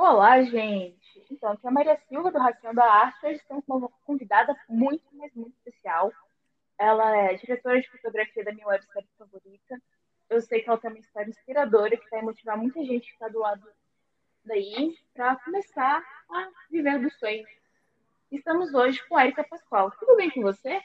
Olá, gente! Então, aqui é a Maria Silva, do Racião da Arte. Hoje estamos com uma convidada muito, mas muito especial. Ela é diretora de fotografia da minha websérie favorita. Eu sei que ela tem uma história inspiradora que vai motivar muita gente que está do lado daí para começar a viver do sonho. Estamos hoje com a Erika Pascoal. Tudo bem com você?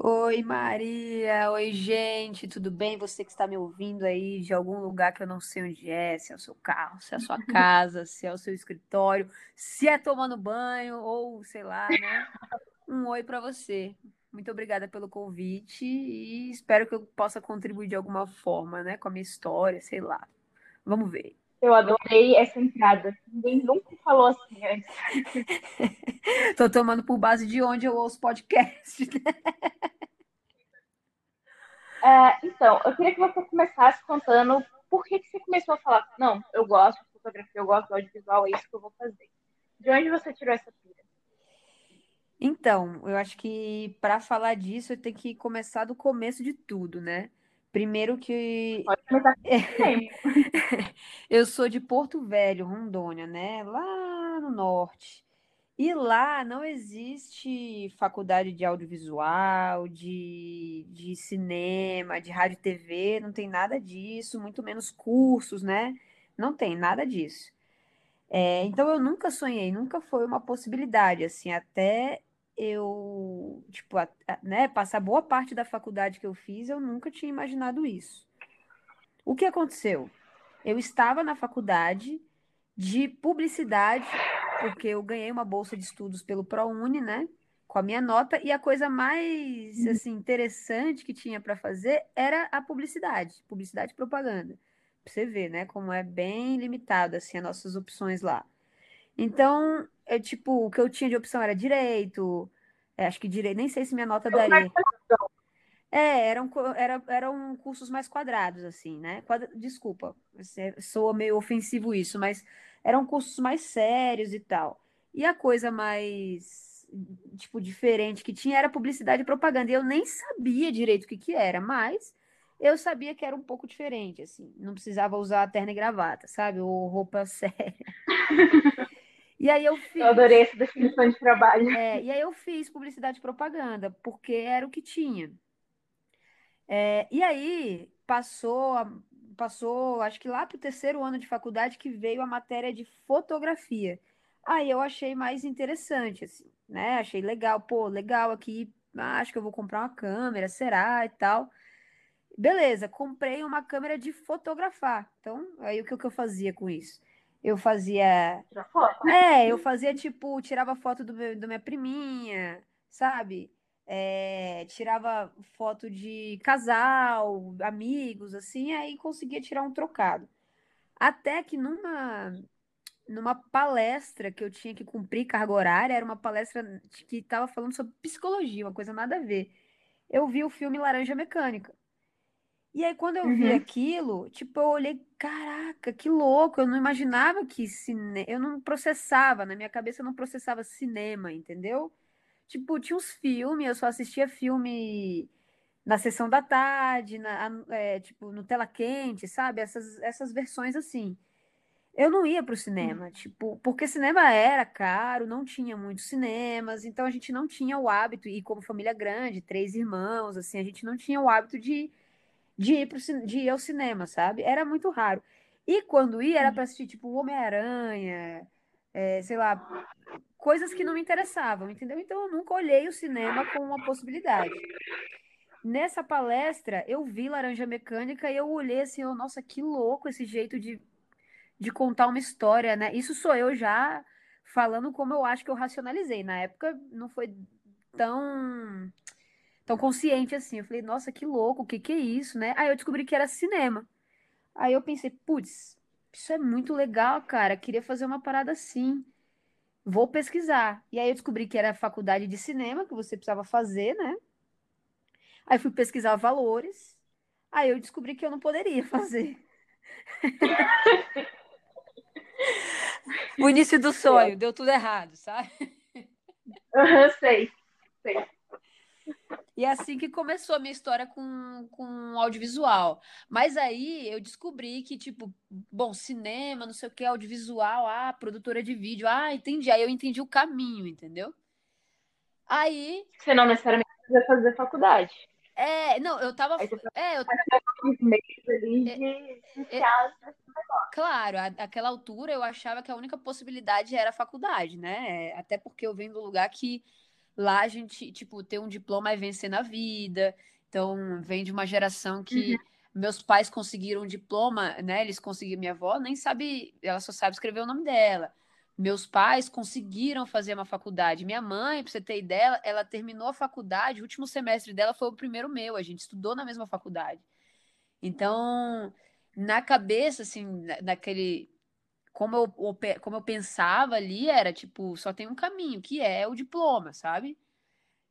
Oi, Maria. Oi, gente. Tudo bem? Você que está me ouvindo aí de algum lugar que eu não sei onde é, se é o seu carro, se é a sua casa, se é o seu escritório, se é tomando banho ou sei lá, né? Um oi para você. Muito obrigada pelo convite e espero que eu possa contribuir de alguma forma, né, com a minha história, sei lá. Vamos ver. Eu adorei essa entrada. Ninguém nunca falou assim antes. Tô tomando por base de onde eu ouço podcast. Né? É, então, eu queria que você começasse contando por que, que você começou a falar, não, eu gosto de fotografia, eu gosto de audiovisual, é isso que eu vou fazer. De onde você tirou essa pira? Então, eu acho que para falar disso eu tenho que começar do começo de tudo, né? Primeiro que Pode começar eu sou de Porto Velho, Rondônia, né? Lá no norte. E lá não existe faculdade de audiovisual, de, de cinema, de rádio e TV, não tem nada disso, muito menos cursos, né? Não tem nada disso. É, então eu nunca sonhei, nunca foi uma possibilidade, assim, até eu, tipo, a, né, passar boa parte da faculdade que eu fiz, eu nunca tinha imaginado isso. O que aconteceu? Eu estava na faculdade de publicidade, porque eu ganhei uma bolsa de estudos pelo ProUni, né? Com a minha nota, e a coisa mais assim interessante que tinha para fazer era a publicidade, publicidade e propaganda. Pra você ver, né? Como é bem limitado assim as nossas opções lá. Então, é tipo, o que eu tinha de opção era direito, é, acho que direito, nem sei se minha nota daria. É, eram, era, eram cursos mais quadrados, assim, né? Quadra... Desculpa, soa meio ofensivo isso, mas eram cursos mais sérios e tal. E a coisa mais, tipo, diferente que tinha era publicidade e propaganda. E eu nem sabia direito o que que era, mas eu sabia que era um pouco diferente, assim. Não precisava usar terno e gravata, sabe? Ou roupa séria. E aí eu fiz. Eu adorei essa definição de trabalho. É, e aí eu fiz publicidade e propaganda, porque era o que tinha. É, e aí passou, passou, acho que lá para o terceiro ano de faculdade que veio a matéria de fotografia. Aí eu achei mais interessante, assim, né? Achei legal, pô, legal aqui, acho que eu vou comprar uma câmera, será e tal. Beleza, comprei uma câmera de fotografar. Então, aí o que, que eu fazia com isso? Eu fazia. É, eu fazia tipo, tirava foto do meu, da minha priminha, sabe? É, tirava foto de casal, amigos, assim, aí conseguia tirar um trocado. Até que numa, numa palestra que eu tinha que cumprir carga horária, era uma palestra que estava falando sobre psicologia, uma coisa nada a ver. Eu vi o filme Laranja Mecânica. E aí, quando eu vi Uhum. aquilo, tipo, eu olhei, caraca, que louco, eu não imaginava que cine... eu não processava, na minha cabeça eu não processava cinema, entendeu? Tipo, tinha uns filmes, eu só assistia filme na sessão da tarde, na, é, tipo, no tela quente, sabe? Essas, essas versões assim. Eu não ia pro cinema, tipo, porque cinema era caro, não tinha muitos cinemas, então a gente não tinha o hábito, e como família grande, três irmãos, assim, a gente não tinha o hábito de de ir, pro, de ir ao cinema, sabe? Era muito raro. E quando ia, era para assistir, tipo, Homem-Aranha, é, sei lá, coisas que não me interessavam, entendeu? Então eu nunca olhei o cinema como uma possibilidade. Nessa palestra, eu vi Laranja Mecânica e eu olhei assim, oh, nossa, que louco esse jeito de, de contar uma história, né? Isso sou eu já falando como eu acho que eu racionalizei. Na época não foi tão tão consciente assim. Eu falei, nossa, que louco, o que que é isso, né? Aí eu descobri que era cinema. Aí eu pensei, putz, isso é muito legal, cara. Queria fazer uma parada assim. Vou pesquisar. E aí eu descobri que era faculdade de cinema que você precisava fazer, né? Aí fui pesquisar valores. Aí eu descobri que eu não poderia fazer. o início do sonho, deu tudo errado, sabe? Uhum, sei, sei. E é assim que começou a minha história com, com audiovisual. Mas aí eu descobri que, tipo, bom, cinema, não sei o que, audiovisual, ah, produtora de vídeo, ah, entendi. Aí eu entendi o caminho, entendeu? Aí. Você não necessariamente precisa fazer faculdade. É, não, eu tava. Aí você é, eu. de É, Claro, a- àquela altura eu achava que a única possibilidade era a faculdade, né? Até porque eu venho do lugar que lá a gente, tipo, ter um diploma é vencer na vida. Então, vem de uma geração que Uhum. meus pais conseguiram um diploma, né? Eles conseguiram, minha avó nem sabe, ela só sabe escrever o nome dela. Meus pais conseguiram fazer uma faculdade. Minha mãe, pra você ter ideia, ela terminou a faculdade, o último semestre dela foi o primeiro meu, a gente estudou na mesma faculdade. Então, na cabeça, assim, na- naquele. Como eu, como eu pensava ali, era tipo, só tem um caminho, que é o diploma, sabe?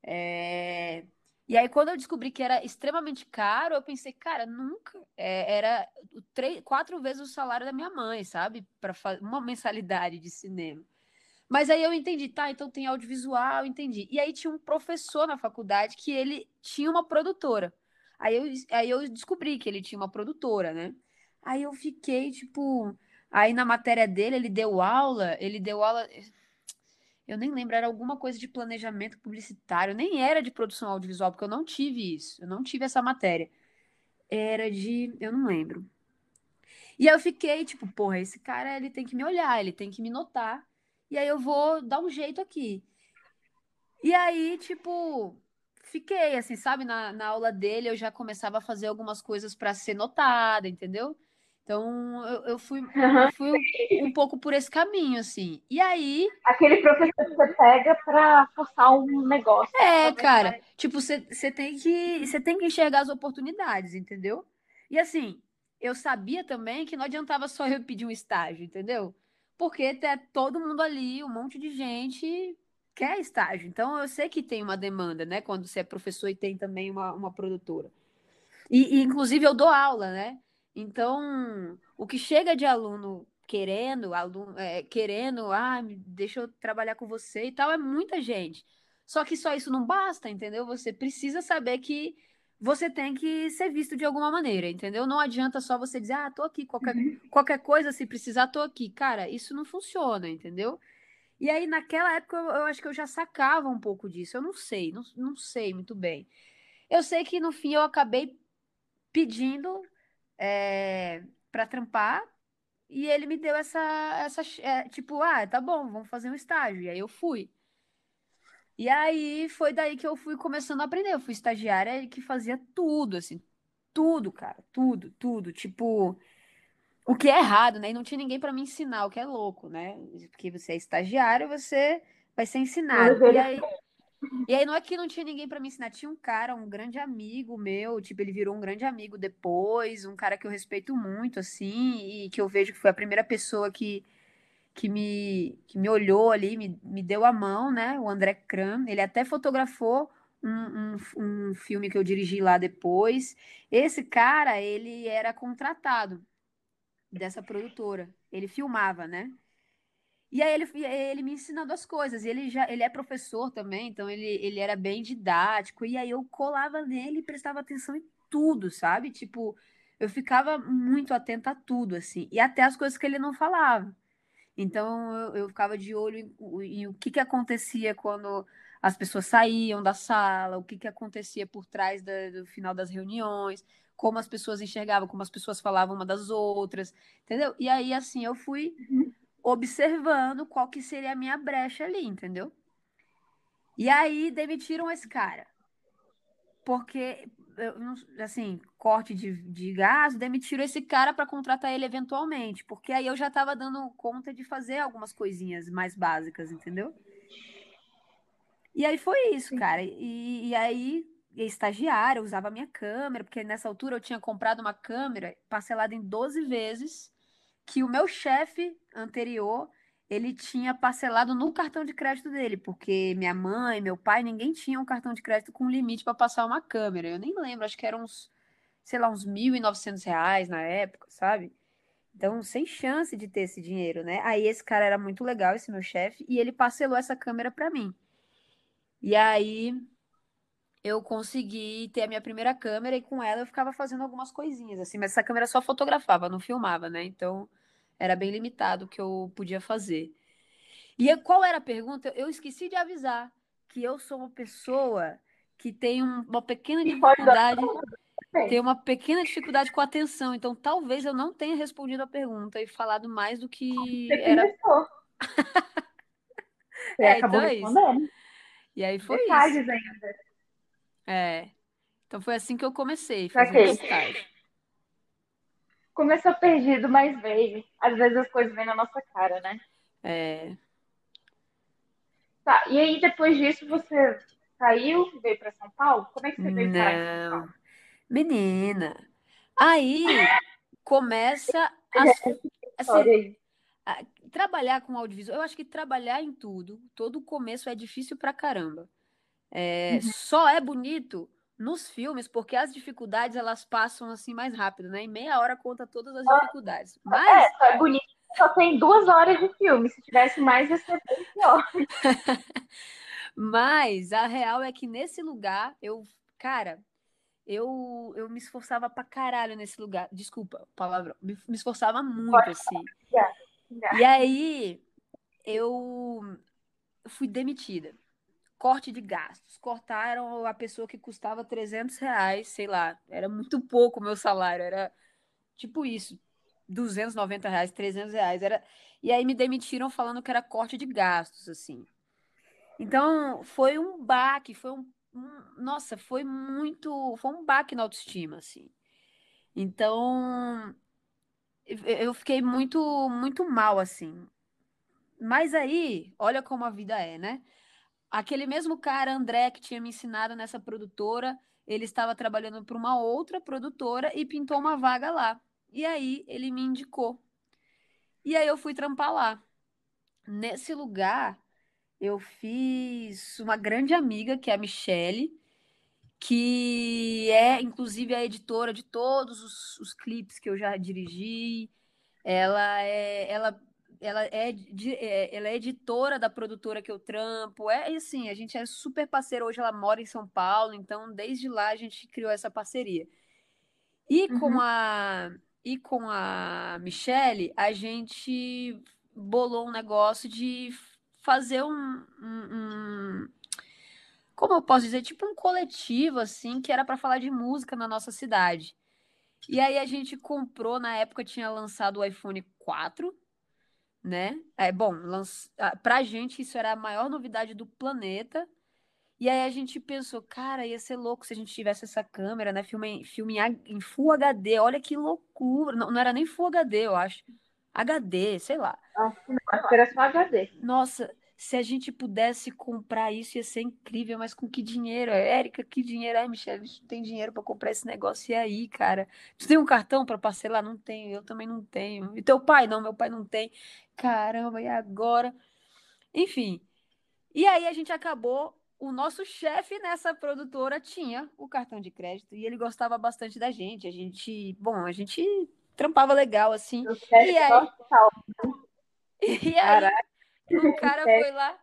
É, E aí, quando eu descobri que era extremamente caro, eu pensei, cara, nunca. É, era três, quatro vezes o salário da minha mãe, sabe? Para uma mensalidade de cinema. Mas aí eu entendi, tá, então tem audiovisual, entendi. E aí tinha um professor na faculdade que ele tinha uma produtora. Aí eu, aí eu descobri que ele tinha uma produtora, né? Aí eu fiquei, tipo. Aí na matéria dele, ele deu aula, ele deu aula. Eu nem lembro, era alguma coisa de planejamento publicitário, nem era de produção audiovisual, porque eu não tive isso, eu não tive essa matéria. Era de. Eu não lembro. E aí eu fiquei, tipo, porra, esse cara ele tem que me olhar, ele tem que me notar. E aí eu vou dar um jeito aqui. E aí, tipo, fiquei assim, sabe? Na, na aula dele eu já começava a fazer algumas coisas para ser notada, entendeu? Então eu, eu fui, Aham. fui um, um pouco por esse caminho, assim. E aí, Aquele professor que você pega pra forçar um negócio. é, Talvez cara, mais. tipo, você você tem que você tem que enxergar as oportunidades, entendeu? E assim, eu sabia também que não adiantava só eu pedir um estágio, entendeu? Porque tá todo mundo ali, um monte de gente quer estágio. Então eu sei que tem uma demanda, né? Quando você é professor e tem também uma, uma produtora. E, e, inclusive eu dou aula, né? Então, o que chega de aluno querendo, aluno, é, querendo, ah, deixa eu trabalhar com você e tal, é muita gente. Só que só isso não basta, entendeu? Você precisa saber que você tem que ser visto de alguma maneira, entendeu? Não adianta só você dizer, ah, tô aqui, qualquer, qualquer coisa, se precisar, tô aqui. Cara, isso não funciona, entendeu? E aí, naquela época, eu, eu acho que eu já sacava um pouco disso. Eu não sei, não, não sei muito bem. Eu sei que no fim eu acabei pedindo é, para trampar e ele me deu essa, essa é, tipo, ah, tá bom, vamos fazer um estágio. E aí eu fui. E aí foi daí que eu fui começando a aprender. Eu fui estagiária que fazia tudo, assim, tudo, cara, tudo, tudo. Tipo, o que é errado, né? E não tinha ninguém para me ensinar, o que é louco, né? Porque você é estagiário, você vai ser ensinado. E aí, e aí não é que não tinha ninguém para me ensinar, tinha um cara, um grande amigo meu, tipo, ele virou um grande amigo depois, um cara que eu respeito muito, assim, e que eu vejo que foi a primeira pessoa que, que me, que me olhou ali, me, me deu a mão, né? O André Kram, ele até fotografou um, um, um filme que eu dirigi lá depois. Esse cara, ele era contratado dessa produtora, ele filmava, né? E aí ele, ele me ensinando as coisas. Ele já ele é professor também, então ele, ele era bem didático. E aí eu colava nele e prestava atenção em tudo, sabe? Tipo, eu ficava muito atenta a tudo, assim. E até as coisas que ele não falava. Então eu, eu ficava de olho em, em o que, que acontecia quando as pessoas saíam da sala, o que, que acontecia por trás da, do final das reuniões, como as pessoas enxergavam, como as pessoas falavam uma das outras, entendeu? E aí, assim, eu fui observando qual que seria a minha brecha ali, entendeu? E aí demitiram esse cara. Porque, assim, corte de, de gás, demitiram esse cara para contratar ele eventualmente. Porque aí eu já estava dando conta de fazer algumas coisinhas mais básicas, entendeu? E aí foi isso, cara. E, e aí, estagiária, eu usava a minha câmera, porque nessa altura eu tinha comprado uma câmera parcelada em 12 vezes que o meu chefe anterior, ele tinha parcelado no cartão de crédito dele, porque minha mãe, meu pai, ninguém tinha um cartão de crédito com limite para passar uma câmera. Eu nem lembro, acho que eram uns, sei lá, uns 1.900 reais na época, sabe? Então, sem chance de ter esse dinheiro, né? Aí esse cara era muito legal, esse meu chefe, e ele parcelou essa câmera para mim. E aí eu consegui ter a minha primeira câmera e com ela eu ficava fazendo algumas coisinhas, assim, mas essa câmera só fotografava, não filmava, né? Então era bem limitado o que eu podia fazer. E qual era a pergunta? Eu esqueci de avisar que eu sou uma pessoa que tem uma pequena dificuldade, tem uma pequena dificuldade com a atenção. Então, talvez eu não tenha respondido a pergunta e falado mais do que Você era. Você É, acabou então é isso. respondendo. E aí foi Detalhes isso. ainda. É. Então foi assim que eu comecei, fazendo estágio. Começou perdido, mas veio. Às vezes as coisas vêm na nossa cara, né? É. Tá, e aí depois disso você saiu, veio pra São Paulo? Como é que você veio parar em São Paulo? Menina. Aí começa as, assim, a- trabalhar com audiovisual. Eu acho que trabalhar em tudo, todo começo é difícil pra caramba. É, Só é bonito nos filmes porque as dificuldades elas passam assim mais rápido, né? Em meia hora conta todas as dificuldades. Mas É, só é bonito. Só tem duas horas de filme. Se tivesse mais, ia ser bem pior. Mas a real é que nesse lugar, eu, cara, eu, eu me esforçava pra caralho nesse lugar. Desculpa, palavrão. Me, me esforçava muito, Pode assim. Já. E aí, eu fui demitida. Corte de gastos. Cortaram a pessoa que custava 300 reais, sei lá. Era muito pouco o meu salário. Era tipo isso. 290 reais, 300 reais. Era... E aí me demitiram falando que era corte de gastos, assim. Então, foi um baque, foi um, um- nossa, foi muito, foi um baque na autoestima, assim. Então, eu fiquei muito, muito mal, assim. Mas aí, olha como a vida é, né? Aquele mesmo cara, André, que tinha me ensinado nessa produtora, ele estava trabalhando para uma outra produtora e pintou uma vaga lá. E aí, ele me indicou. E aí, eu fui trampar lá. Nesse lugar, eu fiz uma grande amiga, que é a Michele, que é, inclusive, a editora de todos os, os clipes que eu já dirigi. Ela é, ela, ela é, é- ela é editora da produtora que eu trampo. É assim, a gente é super parceiro. Hoje ela mora em São Paulo, então desde lá a gente criou essa parceria. E com Uhum. a e com a Michele, a gente bolou um negócio de fazer um, um- um- como eu posso dizer, tipo um coletivo assim, que era para falar de música na nossa cidade. E aí a gente comprou, na época tinha lançado o iPhone 4, né? É bom, lanç... ah, pra gente isso era a maior novidade do planeta. E aí a gente pensou, cara, ia ser louco se a gente tivesse essa câmera, né? Filme, em- filme em, Full HD, olha que loucura. Não, não era nem Full HD, eu acho. HD, sei lá. Não, acho que era só HD. Nossa, se a gente pudesse comprar isso ia ser incrível, mas com que dinheiro? Érica, que dinheiro? Ai, Michelle, a gente não tem dinheiro para comprar esse negócio. E aí, cara? Tu tem um cartão para parcelar? Não tenho, eu também não tenho. E teu pai? Não, meu pai não tem. Caramba, e agora? Enfim. E aí a gente acabou. O nosso chefe nessa produtora tinha o cartão de crédito e ele gostava bastante da gente. A gente, bom, a gente trampava legal assim. E aí? E aí, o cara foi lá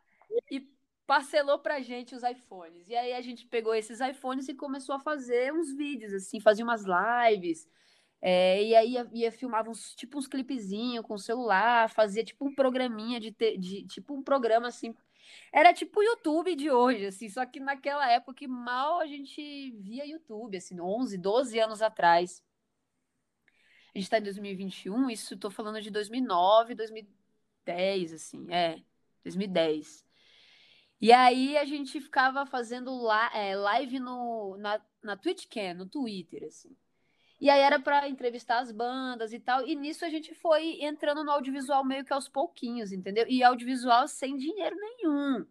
e parcelou pra gente os iPhones. E aí a gente pegou esses iPhones e começou a fazer uns vídeos, assim, fazia umas lives. É, e aí ia, ia filmava uns, tipo uns clipezinhos com o celular, fazia tipo um programinha de, te- de tipo um programa assim. Era tipo o YouTube de hoje, assim, só que naquela época que mal a gente via YouTube, assim, 11, 12 anos atrás. A gente tá em 2021, isso tô falando de 2009, 2010, assim, é, 2010. E aí a gente ficava fazendo é, live no, na, na TwitchCam, no Twitter, assim. E aí era para entrevistar as bandas e tal. E nisso a gente foi entrando no audiovisual meio que aos pouquinhos, entendeu? E audiovisual sem dinheiro nenhum.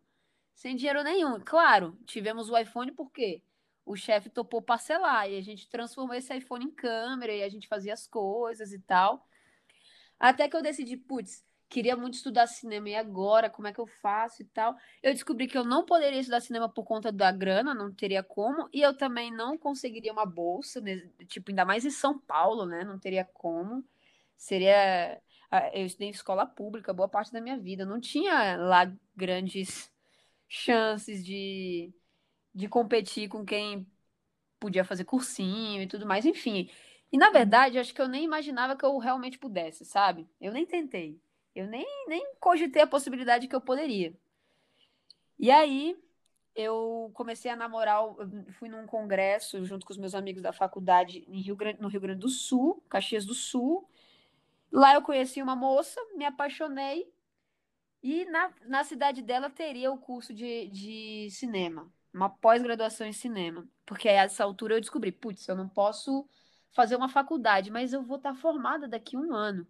Sem dinheiro nenhum. Claro, tivemos o iPhone porque o chefe topou parcelar e a gente transformou esse iPhone em câmera e a gente fazia as coisas e tal. Até que eu decidi, putz, queria muito estudar cinema e agora, como é que eu faço e tal. Eu descobri que eu não poderia estudar cinema por conta da grana, não teria como, e eu também não conseguiria uma bolsa, né, tipo, ainda mais em São Paulo, né? Não teria como. Seria. ah, Eu estudei em escola pública boa parte da minha vida, não tinha lá grandes chances de, de competir com quem podia fazer cursinho e tudo mais, enfim. E na verdade, acho que eu nem imaginava que eu realmente pudesse, sabe? Eu nem tentei. Eu nem, nem cogitei a possibilidade que eu poderia. E aí, eu comecei a namorar, fui num congresso junto com os meus amigos da faculdade Rio Grande, no Rio Grande do Sul, Caxias do Sul. Lá eu conheci uma moça, me apaixonei e na, na cidade dela teria o curso de, de cinema, uma pós-graduação em cinema. Porque a essa altura eu descobri, putz, eu não posso fazer uma faculdade, mas eu vou estar formada daqui a um ano.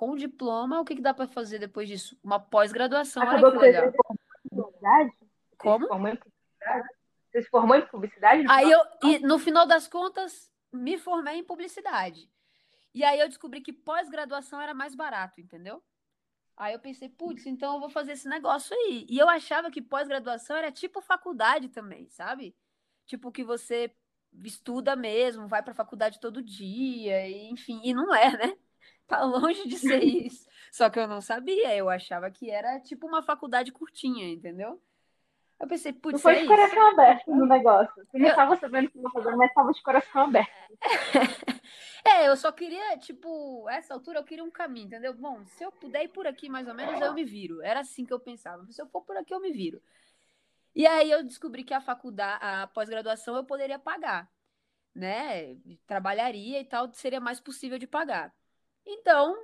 Com diploma, o que, que dá para fazer depois disso? Uma pós-graduação. Olha que. Como? Você se formou em publicidade? Aí eu, e no final das contas, me formei em publicidade. E aí eu descobri que pós-graduação era mais barato, entendeu? Aí eu pensei, putz, então eu vou fazer esse negócio aí. E eu achava que pós-graduação era tipo faculdade também, sabe? Tipo que você estuda mesmo, vai para faculdade todo dia, e, enfim, e não é, né? Tá longe de ser isso. Só que eu não sabia, eu achava que era tipo uma faculdade curtinha, entendeu? Eu pensei, putz, foi é de coração isso. aberto no negócio. Não estava sabendo o que ia fazer, mas estava de coração aberto. É, eu só queria, tipo, essa altura eu queria um caminho, entendeu? Bom, se eu puder ir por aqui mais ou menos, eu me viro. Era assim que eu pensava. Se eu for por aqui, eu me viro. E aí eu descobri que a faculdade, a pós-graduação eu poderia pagar, né? Trabalharia e tal, seria mais possível de pagar. Então,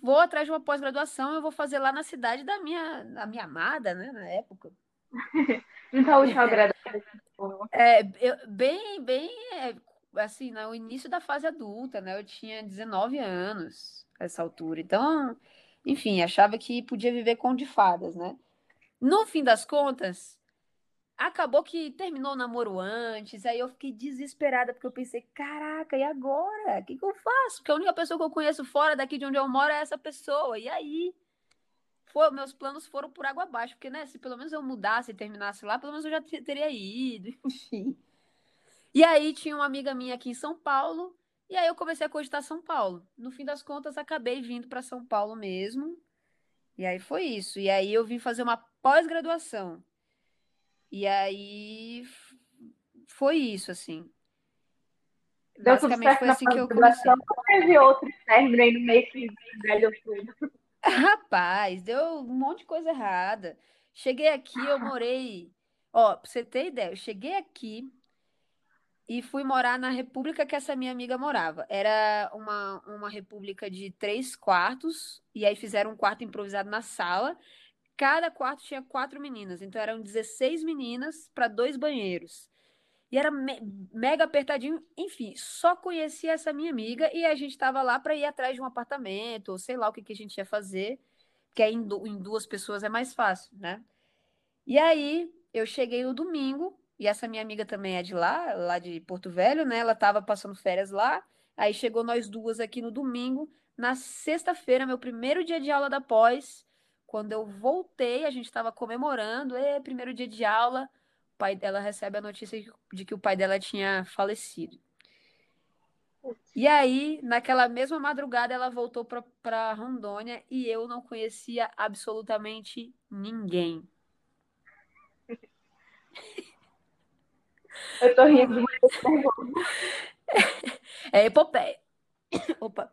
vou atrás de uma pós-graduação, eu vou fazer lá na cidade da minha, da minha amada, né, na época. Então, última graduação. É, eu, bem, bem, é, assim, no início da fase adulta, né? Eu tinha 19 anos nessa altura. Então, enfim, achava que podia viver com de fadas, né? No fim das contas, acabou que terminou o namoro antes, aí eu fiquei desesperada, porque eu pensei, caraca, e agora? O que, que eu faço? Porque a única pessoa que eu conheço fora daqui de onde eu moro é essa pessoa. E aí? Foi, meus planos foram por água abaixo, porque, né, se pelo menos eu mudasse e terminasse lá, pelo menos eu já teria ido, enfim. E aí tinha uma amiga minha aqui em São Paulo, e aí eu comecei a cogitar São Paulo. No fim das contas, acabei vindo para São Paulo mesmo. E aí foi isso. E aí eu vim fazer uma pós-graduação. E aí foi isso, assim. Deu Basicamente foi assim que eu comecei. Teve outro término aí no meio que velho tudo. Rapaz, deu um monte de coisa errada. Cheguei aqui, eu morei. Ó, pra você ter ideia, eu cheguei aqui e fui morar na república que essa minha amiga morava. Era uma, uma república de três quartos, e aí fizeram um quarto improvisado na sala. Cada quarto tinha quatro meninas, então eram 16 meninas para dois banheiros. E era me mega apertadinho. Enfim, só conhecia essa minha amiga e a gente estava lá para ir atrás de um apartamento, ou sei lá o que, que a gente ia fazer, que aí em, em duas pessoas é mais fácil, né? E aí eu cheguei no domingo, e essa minha amiga também é de lá, lá de Porto Velho, né? Ela estava passando férias lá. Aí chegou nós duas aqui no domingo. Na sexta-feira, meu primeiro dia de aula da pós, quando eu voltei, a gente estava comemorando, é primeiro dia de aula pai dela recebe a notícia de que o pai dela tinha falecido. E aí, naquela mesma madrugada, ela voltou para Rondônia e eu não conhecia absolutamente ninguém. Eu tô rindo, É epopeia. Opa.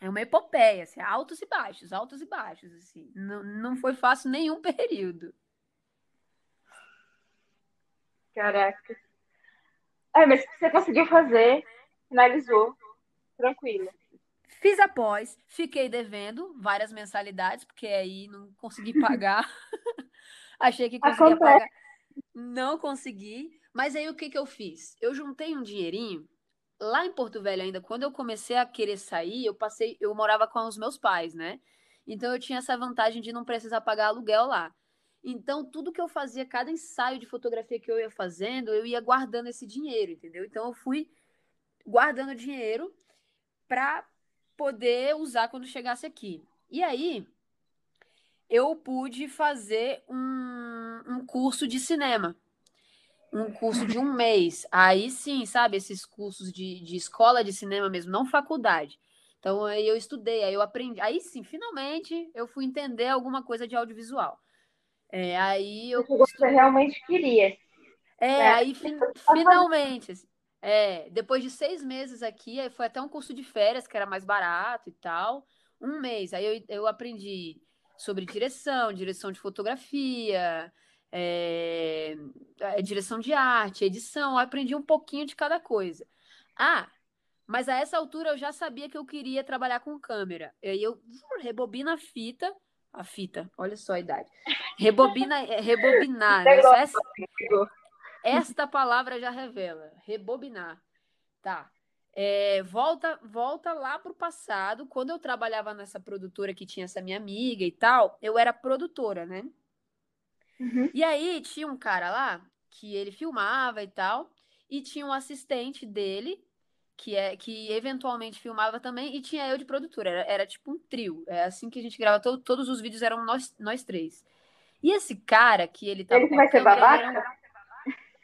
É uma epopeia, assim, altos e baixos, altos e baixos, assim. Não, não foi fácil nenhum período. Caraca. É, mas você conseguiu fazer, finalizou, tranquilo. Fiz após, fiquei devendo várias mensalidades, porque aí não consegui pagar. Achei que conseguia Acontece. pagar. Não consegui. Mas aí o que, que eu fiz? Eu juntei um dinheirinho. Lá em Porto Velho ainda, quando eu comecei a querer sair, eu passei, eu morava com os meus pais, né? Então eu tinha essa vantagem de não precisar pagar aluguel lá. Então, tudo que eu fazia, cada ensaio de fotografia que eu ia fazendo, eu ia guardando esse dinheiro, entendeu? Então, eu fui guardando dinheiro para poder usar quando chegasse aqui. E aí, eu pude fazer um, um curso de cinema. Um curso de um mês. Aí sim, sabe, esses cursos de, de escola de cinema mesmo, não faculdade. Então, aí eu estudei, aí eu aprendi. Aí sim, finalmente, eu fui entender alguma coisa de audiovisual. É, aí eu. Você realmente queria. É, é. aí fin finalmente, assim, é, depois de seis meses aqui, foi até um curso de férias que era mais barato e tal. Um mês, aí eu, eu aprendi sobre direção, direção de fotografia, é, direção de arte, edição, eu aprendi um pouquinho de cada coisa. Ah, mas a essa altura eu já sabia que eu queria trabalhar com câmera. E aí eu rebobina a fita, a fita, olha só a idade. Rebobina, é, rebobinar, né? Essa, esta palavra já revela, rebobinar. Tá. É, volta, volta lá pro passado, quando eu trabalhava nessa produtora que tinha essa minha amiga e tal, eu era produtora, né? Uhum. E aí tinha um cara lá que ele filmava e tal, e tinha um assistente dele que é que eventualmente filmava também e tinha eu de produtora. Era, era tipo um trio. É assim que a gente grava. To, todos os vídeos eram nós, nós três. E esse cara que ele tava. Ele vai ser babaca?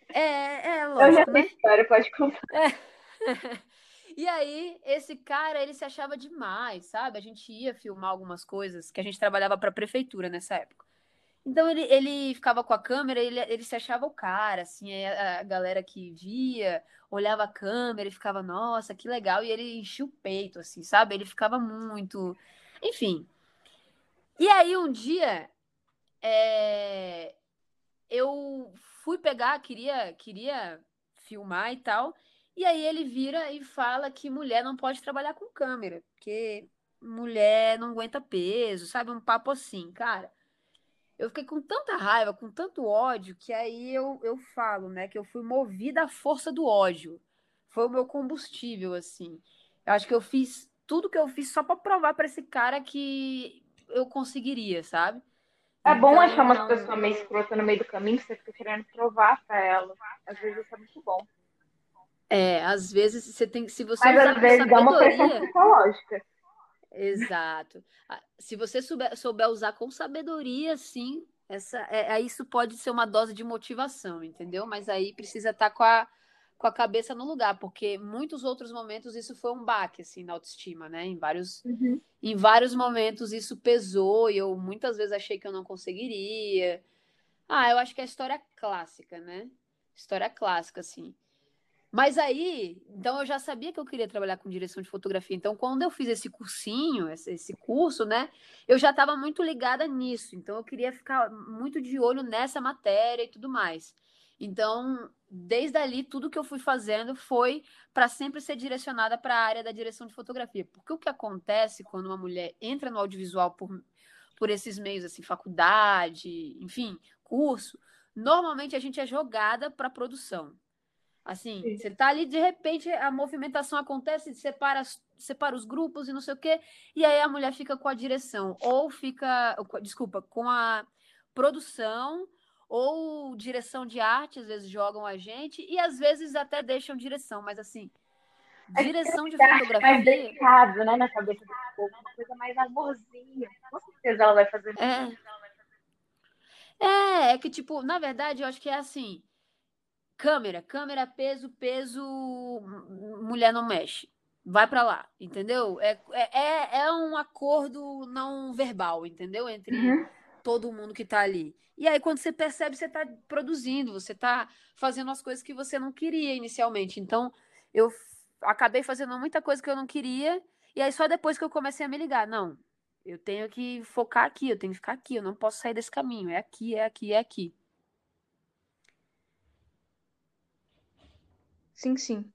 É, é, lógico. Eu já né? história, pode contar. É. E aí, esse cara, ele se achava demais, sabe? A gente ia filmar algumas coisas que a gente trabalhava para a prefeitura nessa época. Então ele, ele ficava com a câmera, ele, ele se achava o cara, assim, a, a galera que via, olhava a câmera e ficava, nossa, que legal, e ele enchia o peito, assim, sabe? Ele ficava muito. Enfim. E aí um dia é... eu fui pegar, queria, queria filmar e tal, e aí ele vira e fala que mulher não pode trabalhar com câmera, porque mulher não aguenta peso, sabe? Um papo assim, cara eu fiquei com tanta raiva, com tanto ódio, que aí eu, eu falo, né, que eu fui movida à força do ódio. Foi o meu combustível, assim. Eu acho que eu fiz tudo que eu fiz só para provar para esse cara que eu conseguiria, sabe? É então, bom achar uma pessoa meio escrota no meio do caminho que você fica querendo provar para ela. Às vezes isso é muito bom. É, às vezes você tem se você Mas às vezes dá uma pressão psicológica. Exato. Ah, se você souber, souber usar com sabedoria, sim, essa, é, isso pode ser uma dose de motivação, entendeu? Mas aí precisa estar tá com a, com a cabeça no lugar, porque muitos outros momentos isso foi um baque, assim, na autoestima, né? Em vários, uhum. em vários momentos isso pesou e eu muitas vezes achei que eu não conseguiria. Ah, eu acho que é a história clássica, né? História clássica, assim. Mas aí, então eu já sabia que eu queria trabalhar com direção de fotografia. Então, quando eu fiz esse cursinho, esse curso, né, eu já estava muito ligada nisso. Então, eu queria ficar muito de olho nessa matéria e tudo mais. Então, desde ali, tudo que eu fui fazendo foi para sempre ser direcionada para a área da direção de fotografia. Porque o que acontece quando uma mulher entra no audiovisual por, por esses meios, assim, faculdade, enfim, curso, normalmente a gente é jogada para produção. Assim, Sim. você tá ali, de repente a movimentação acontece, separa, separa os grupos e não sei o quê, e aí a mulher fica com a direção, ou fica, desculpa, com a produção, ou direção de arte, às vezes jogam a gente, e às vezes até deixam direção, mas assim, direção de fotografia. Mais delicado, né, na cabeça do povo, uma coisa mais amorzinha. Com certeza ela vai fazer. É. É, é que, tipo, na verdade, eu acho que é assim Câmera, câmera, peso, peso, mulher não mexe. Vai para lá, entendeu? É, é, é um acordo não verbal, entendeu? Entre uhum. todo mundo que tá ali. E aí, quando você percebe, você tá produzindo, você tá fazendo as coisas que você não queria inicialmente. Então, eu acabei fazendo muita coisa que eu não queria, e aí só depois que eu comecei a me ligar, não, eu tenho que focar aqui, eu tenho que ficar aqui, eu não posso sair desse caminho, é aqui, é aqui, é aqui. Sim, sim.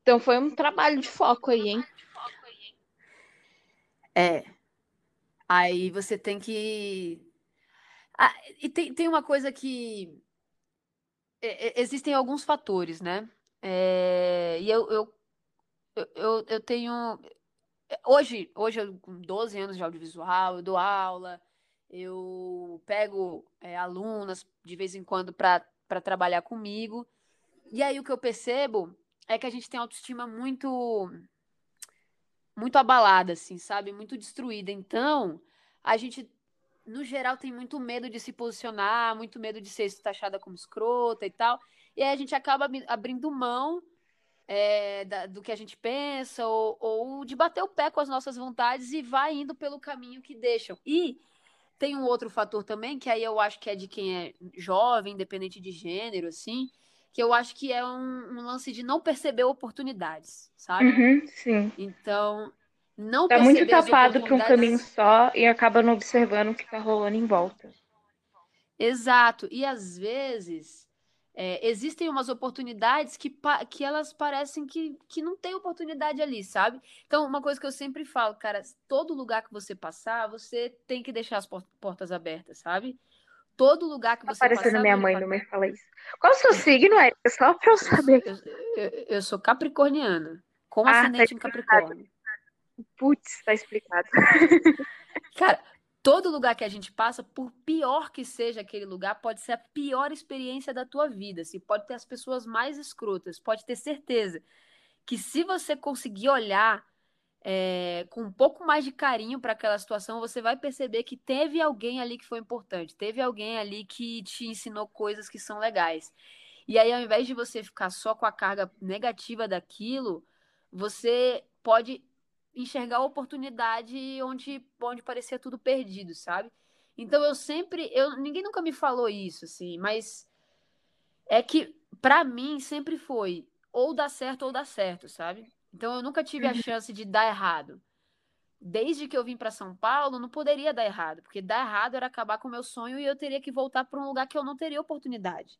Então foi um trabalho de foco aí, hein? É. Aí você tem que. Ah, e tem, tem uma coisa que. É, existem alguns fatores, né? É, e eu, eu, eu, eu tenho. Hoje, hoje, eu, com 12 anos de audiovisual, eu dou aula, eu pego é, alunas de vez em quando para trabalhar comigo. E aí o que eu percebo é que a gente tem autoestima muito muito abalada assim, sabe? Muito destruída. Então, a gente no geral tem muito medo de se posicionar, muito medo de ser taxada como escrota e tal. E aí a gente acaba abrindo mão é, da, do que a gente pensa ou, ou, de bater o pé com as nossas vontades e vai indo pelo caminho que deixam. E tem um outro fator também, que aí eu acho que é de quem é jovem, independente de gênero, assim, que eu acho que é um, um lance de não perceber oportunidades, sabe? Uhum, sim. Então, não Tá perceber muito tapado para um caminho só e acaba não observando o que tá rolando em volta. Exato. E às vezes é, existem umas oportunidades que, que elas parecem que, que não tem oportunidade ali, sabe? Então, uma coisa que eu sempre falo, cara, todo lugar que você passar, você tem que deixar as por- portas abertas, sabe? Todo lugar que Tá você parecendo passar, minha no mãe, não me fala isso. Qual o seu signo, Érica? Só pra eu saber. eu, eu- eu sou capricorniana, com Ah, tá ascendente em explicado. Capricórnio. Putz, tá explicado. Cara, todo lugar que a gente passa, por pior que seja aquele lugar, pode ser a pior experiência da tua vida. Assim, pode ter as pessoas mais escrotas, pode ter certeza que se você conseguir olhar é, com um pouco mais de carinho para aquela situação, você vai perceber que teve alguém ali que foi importante, teve alguém ali que te ensinou coisas que são legais. E aí, ao invés de você ficar só com a carga negativa daquilo, você pode enxergar a oportunidade onde, onde parecia tudo perdido, sabe? Então eu sempre, eu, ninguém nunca me falou isso, assim, mas é que pra mim sempre foi ou dá certo ou dá certo, sabe? Então eu nunca tive a chance de dar errado. Desde que eu vim pra São Paulo, não poderia dar errado, porque dar errado era acabar com o meu sonho e eu teria que voltar para um lugar que eu não teria oportunidade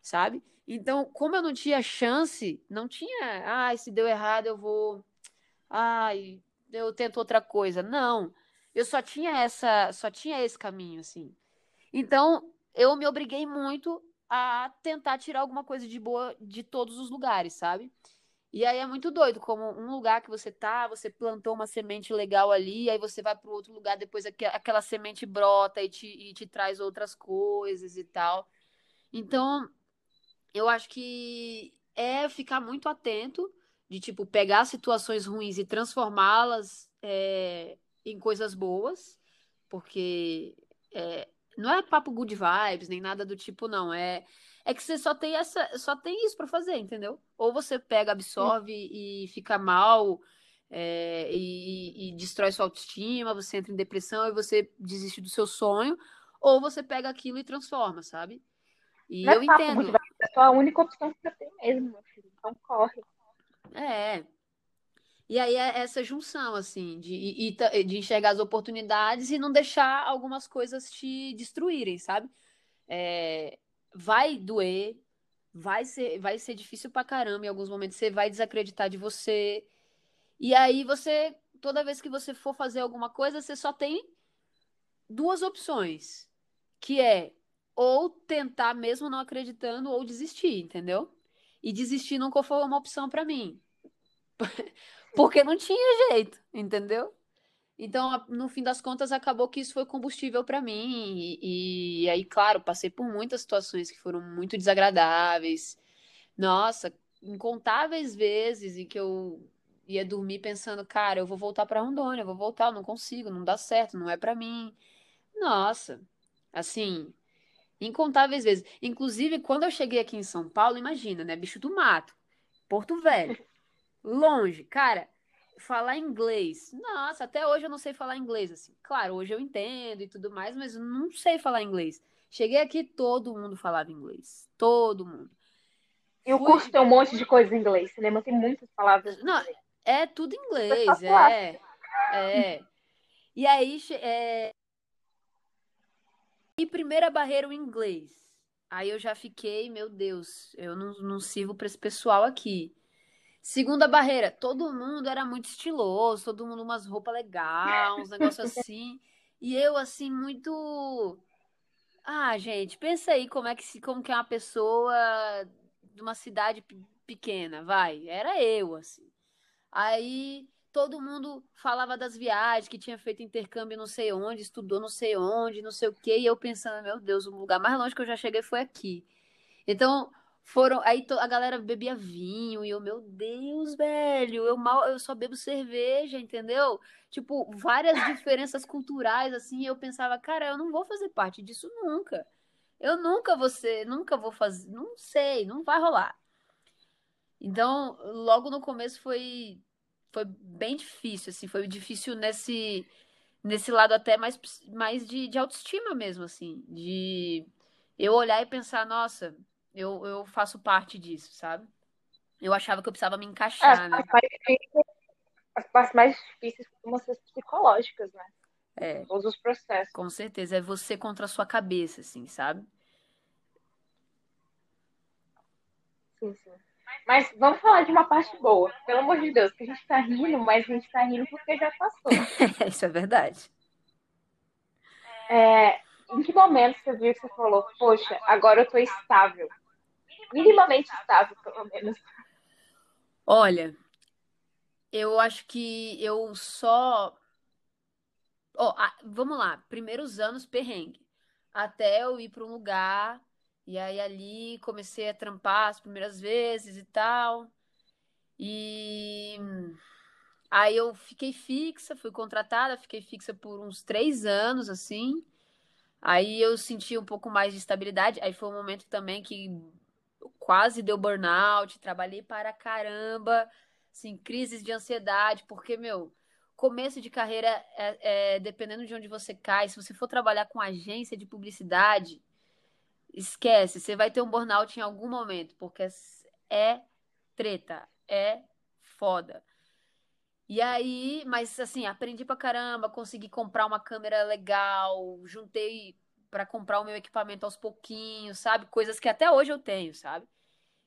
sabe? Então, como eu não tinha chance, não tinha, ai, se deu errado, eu vou, ai, eu tento outra coisa. Não. Eu só tinha essa, só tinha esse caminho assim. Então, eu me obriguei muito a tentar tirar alguma coisa de boa de todos os lugares, sabe? E aí é muito doido, como um lugar que você tá, você plantou uma semente legal ali, aí você vai para outro lugar, depois aque- aquela semente brota e te, e te traz outras coisas e tal. Então, eu acho que é ficar muito atento de, tipo, pegar situações ruins e transformá-las é, em coisas boas, porque é, não é papo good vibes, nem nada do tipo, não. É, é que você só tem essa, só tem isso pra fazer, entendeu? Ou você pega, absorve e fica mal, é, e, e destrói sua autoestima, você entra em depressão e você desiste do seu sonho, ou você pega aquilo e transforma, sabe? E Não eu é papo entendo. é só a única opção que você tem mesmo, meu filho. Então corre. É. E aí é essa junção, assim, de, de enxergar as oportunidades e não deixar algumas coisas te destruírem, sabe? É, vai doer, vai ser, vai ser difícil pra caramba em alguns momentos, você vai desacreditar de você. E aí você, toda vez que você for fazer alguma coisa, você só tem duas opções, que é ou tentar mesmo não acreditando ou desistir, entendeu? E desistir nunca foi uma opção pra mim. Porque não tinha jeito, entendeu? Então, no fim das contas, acabou que isso foi combustível para mim. E, e aí, claro, passei por muitas situações que foram muito desagradáveis. Nossa, incontáveis vezes em que eu ia dormir pensando, cara, eu vou voltar para Rondônia, eu vou voltar, eu não consigo, não dá certo, não é para mim. Nossa, assim, incontáveis vezes. Inclusive, quando eu cheguei aqui em São Paulo, imagina, né? Bicho do mato, Porto Velho. Longe, cara, falar inglês. Nossa, até hoje eu não sei falar inglês, assim. Claro, hoje eu entendo e tudo mais, mas eu não sei falar inglês. Cheguei aqui, todo mundo falava inglês. Todo mundo. E o Fui- curso tem um monte de coisa em inglês. Cinema tem muitas palavras Não, é tudo inglês, é. É. E aí, é... E primeira barreira, o inglês. Aí eu já fiquei, meu Deus, eu não, não sirvo para esse pessoal aqui. Segunda barreira, todo mundo era muito estiloso, todo mundo umas roupas legais, uns negócios assim. E eu, assim, muito. Ah, gente, pensa aí como é que, se- como que é uma pessoa de uma cidade pe- pequena, vai. Era eu, assim. Aí todo mundo falava das viagens, que tinha feito intercâmbio não sei onde, estudou não sei onde, não sei o quê, e eu pensando, meu Deus, o lugar mais longe que eu já cheguei foi aqui. Então, foram, aí a galera bebia vinho, e eu, meu Deus, velho, eu mal, eu só bebo cerveja, entendeu? Tipo, várias diferenças culturais, assim, eu pensava, cara, eu não vou fazer parte disso nunca. Eu nunca vou ser, nunca vou fazer, não sei, não vai rolar. Então, logo no começo foi foi bem difícil, assim, foi difícil nesse nesse lado até mais, mais de, de autoestima mesmo, assim. De eu olhar e pensar, nossa, eu, eu faço parte disso, sabe? Eu achava que eu precisava me encaixar, as, né? as partes mais difíceis costumam ser psicológicas, né? É. Todos os processos. Com certeza. É você contra a sua cabeça, assim, sabe? Sim, sim. Mas vamos falar de uma parte boa. Pelo amor de Deus, que a gente tá rindo, mas a gente tá rindo porque já passou. Isso é verdade. É, em que momento você viu que você falou, poxa, agora eu tô estável? Minimamente estável, pelo menos. Olha, eu acho que eu só. A- vamos lá, primeiros anos perrengue. Até eu ir para um lugar, e aí ali comecei a trampar as primeiras vezes e tal. E aí eu fiquei fixa, fui contratada, fiquei fixa por uns três anos, assim. Aí eu senti um pouco mais de estabilidade. Aí foi um momento também que quase deu burnout, trabalhei para caramba, assim, crises de ansiedade, porque, meu, começo de carreira, é, é, dependendo de onde você cai, se você for trabalhar com agência de publicidade, esquece, você vai ter um burnout em algum momento, porque é treta, é foda. E aí, mas assim, aprendi pra caramba, consegui comprar uma câmera legal, juntei pra comprar o meu equipamento aos pouquinhos, sabe? Coisas que até hoje eu tenho, sabe?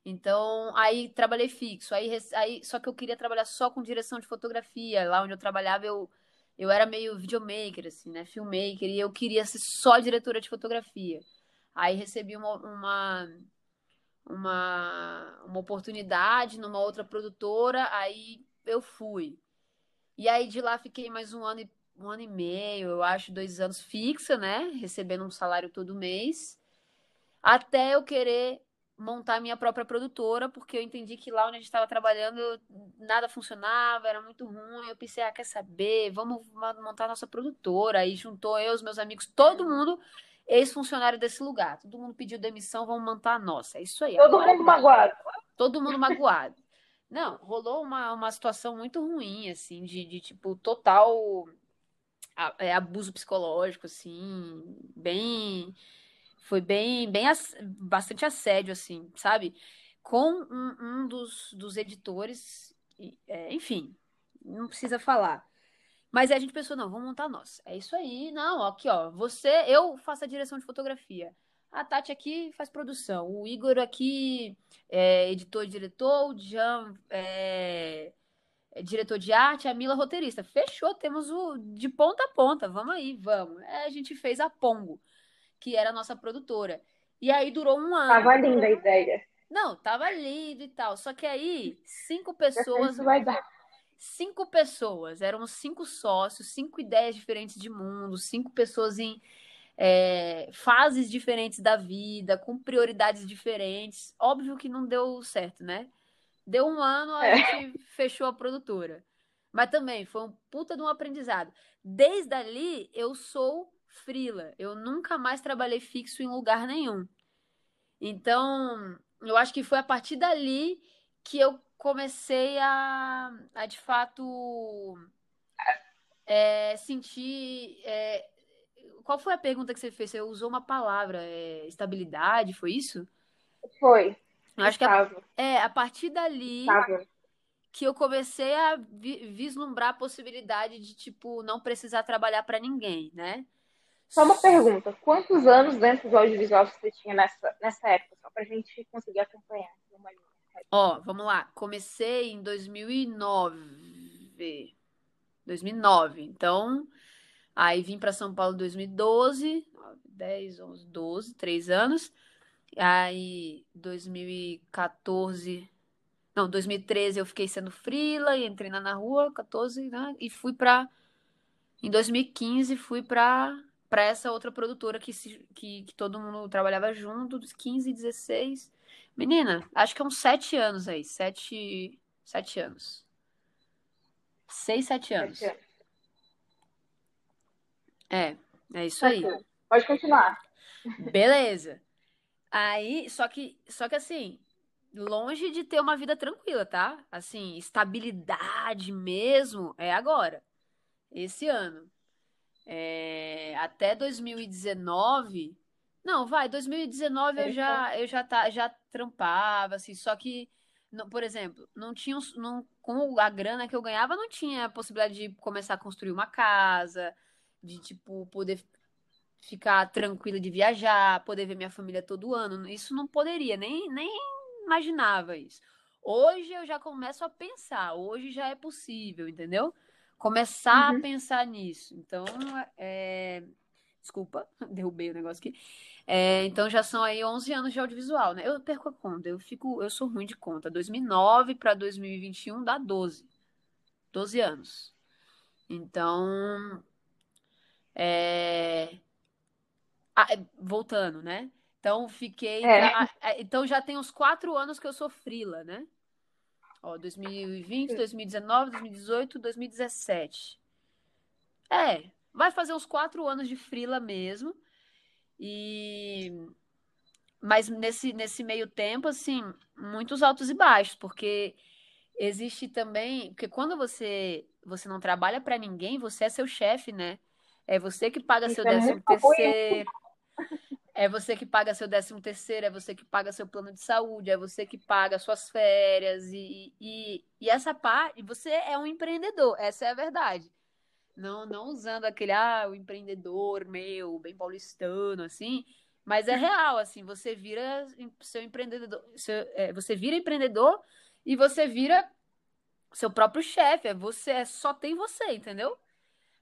Então, aí trabalhei fixo. Aí, aí, só que eu queria trabalhar só com direção de fotografia. Lá onde eu trabalhava, eu, eu era meio videomaker, assim, né? Filmmaker, e eu queria ser só diretora de fotografia. Aí recebi uma, uma, uma, uma oportunidade numa outra produtora, aí eu fui. E aí de lá fiquei mais um ano e, um ano e meio, eu acho, dois anos fixa, né? Recebendo um salário todo mês. Até eu querer montar minha própria produtora, porque eu entendi que lá onde a gente estava trabalhando nada funcionava, era muito ruim. Eu pensei, ah, quer saber? Vamos montar nossa produtora. Aí juntou eu, os meus amigos, todo mundo ex-funcionário desse lugar. Todo mundo pediu demissão, vamos montar a nossa. É isso aí. Todo mundo magoado. Todo mundo magoado. Não, rolou uma, uma situação muito ruim, assim, de, de tipo, total abuso psicológico, assim, bem. Foi bem, bem bastante assédio, assim, sabe? Com um, um dos, dos editores, é, enfim, não precisa falar. Mas aí a gente pensou, não, vamos montar nós. É isso aí, não, aqui, ó, você, eu faço a direção de fotografia. A Tati aqui faz produção. O Igor aqui é editor e diretor. O Jean é, é diretor de arte. A Mila roteirista. Fechou, temos o de ponta a ponta. Vamos aí, vamos. É, a gente fez a Pongo, que era a nossa produtora. E aí durou um ano. Tava linda a ideia. Não, tava lindo e tal. Só que aí, cinco pessoas. Isso vai dar cinco pessoas, eram cinco sócios, cinco ideias diferentes de mundo, cinco pessoas em é, fases diferentes da vida, com prioridades diferentes. Óbvio que não deu certo, né? Deu um ano, a é. gente fechou a produtora. Mas também foi um puta de um aprendizado. Desde ali, eu sou frila. Eu nunca mais trabalhei fixo em lugar nenhum. Então, eu acho que foi a partir dali que eu comecei a, a de fato, é, sentir. É, qual foi a pergunta que você fez? Você usou uma palavra, é, estabilidade, foi isso? Foi. Eu acho que a, é a partir dali que eu comecei a vi, vislumbrar a possibilidade de tipo não precisar trabalhar para ninguém, né? Só uma pergunta: quantos anos dentro do audiovisual você tinha nessa, nessa época, só para a gente conseguir acompanhar? Ó, vamos lá. Comecei em 2009. 2009. Então, aí vim para São Paulo em 2012, 10, 11, 12, 3 anos. Aí 2014, não, 2013 eu fiquei sendo frila e entrei na rua, 14, né? E fui para em 2015 fui para para essa outra produtora que, se, que, que todo mundo trabalhava junto, dos 15, 16 Menina, acho que é uns sete anos aí. Sete, sete anos. Seis, sete anos. Sete anos. É, é isso aí. Pode continuar. Beleza. Aí, só que, só que assim, longe de ter uma vida tranquila, tá? Assim, estabilidade mesmo é agora. Esse ano. É, até 2019. Não, vai, 2019 eu já, eu já, tá, já trampava, assim, só que, não, por exemplo, não tinha, não, com a grana que eu ganhava, não tinha a possibilidade de começar a construir uma casa, de, tipo, poder ficar tranquila de viajar, poder ver minha família todo ano. Isso não poderia, nem, nem imaginava isso. Hoje eu já começo a pensar, hoje já é possível, entendeu? Começar uhum. a pensar nisso. Então, é... desculpa, derrubei o negócio aqui. É, então já são aí 11 anos de audiovisual, né? Eu perco a conta, eu fico, eu sou ruim de conta. 2009 para 2021 dá 12. 12 anos. Então, é... Ah, é, voltando, né? Então fiquei. É. Então já tem uns quatro anos que eu sou frila, né? Ó, 2020, 2019, 2018, 2017. É, vai fazer uns quatro anos de frila mesmo. E mas nesse, nesse meio tempo, assim, muitos altos e baixos, porque existe também, porque quando você você não trabalha para ninguém, você é seu chefe, né? É você que paga Isso seu é décimo terceiro. É você que paga seu décimo terceiro, é você que paga seu plano de saúde, é você que paga suas férias e, e, e essa parte, você é um empreendedor, essa é a verdade. Não, não usando aquele, ah, o empreendedor meu, bem paulistano, assim, mas é real, assim, você vira seu empreendedor, seu, é, você vira empreendedor e você vira seu próprio chefe, é você, é, só tem você, entendeu?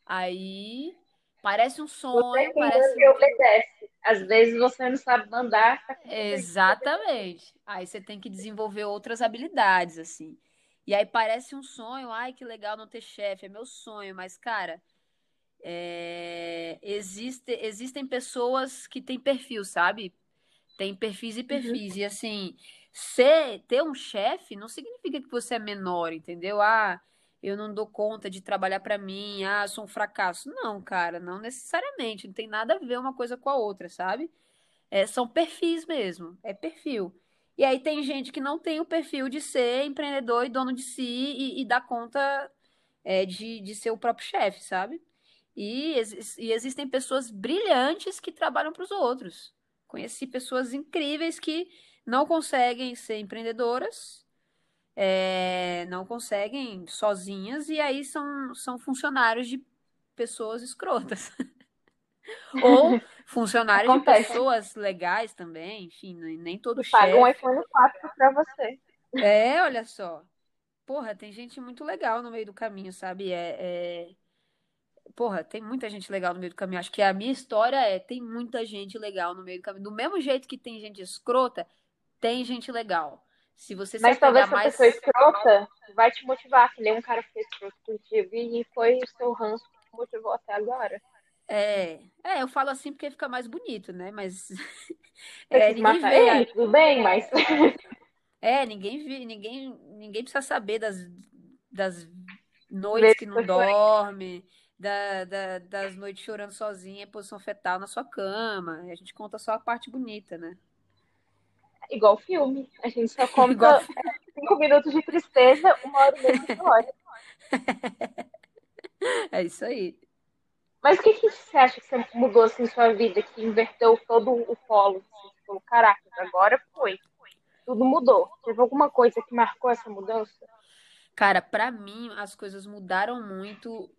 Aí Parece um sonho. Você parece... que obedece. Às vezes você não sabe mandar. Tá Exatamente. Aí você tem que desenvolver outras habilidades, assim. E aí parece um sonho. Ai, que legal não ter chefe. É meu sonho. Mas, cara, é... Existe, existem pessoas que têm perfil, sabe? Tem perfis e perfis. Uhum. E, assim, ser, ter um chefe não significa que você é menor, entendeu? Ah eu não dou conta de trabalhar para mim, ah, sou um fracasso. Não, cara, não necessariamente, não tem nada a ver uma coisa com a outra, sabe? É, são perfis mesmo, é perfil. E aí tem gente que não tem o perfil de ser empreendedor e dono de si e, e dar conta é, de, de ser o próprio chefe, sabe? E, e existem pessoas brilhantes que trabalham para os outros. Conheci pessoas incríveis que não conseguem ser empreendedoras é, não conseguem sozinhas e aí são, são funcionários de pessoas escrotas. Ou funcionários de pessoas legais também, enfim, nem todo chefe. Paga um iPhone 4 para você. É, olha só. Porra, tem gente muito legal no meio do caminho, sabe? É, é... Porra, tem muita gente legal no meio do caminho. Acho que a minha história é: tem muita gente legal no meio do caminho. Do mesmo jeito que tem gente escrota, tem gente legal. Se você Mas talvez essa mais... pessoa escrota vai te motivar, que nem um cara que foi escroto contigo e foi o seu ranço que te motivou até agora. É, é, eu falo assim porque fica mais bonito, né? Mas é, ninguém vê. Ele, tudo bem, mas é, ninguém vê, ninguém, ninguém precisa saber das, das noites que não dorme, da, da, das noites chorando sozinha posição fetal na sua cama. A gente conta só a parte bonita, né? Igual filme. A gente só conta igual... cinco minutos de tristeza, uma hora e meia de história. É isso aí. Mas o que, que você acha que você mudou assim, sua vida, que inverteu todo o polo? Assim, você falou, caraca, agora foi. Tudo mudou. Teve alguma coisa que marcou essa mudança? Cara, para mim as coisas mudaram muito.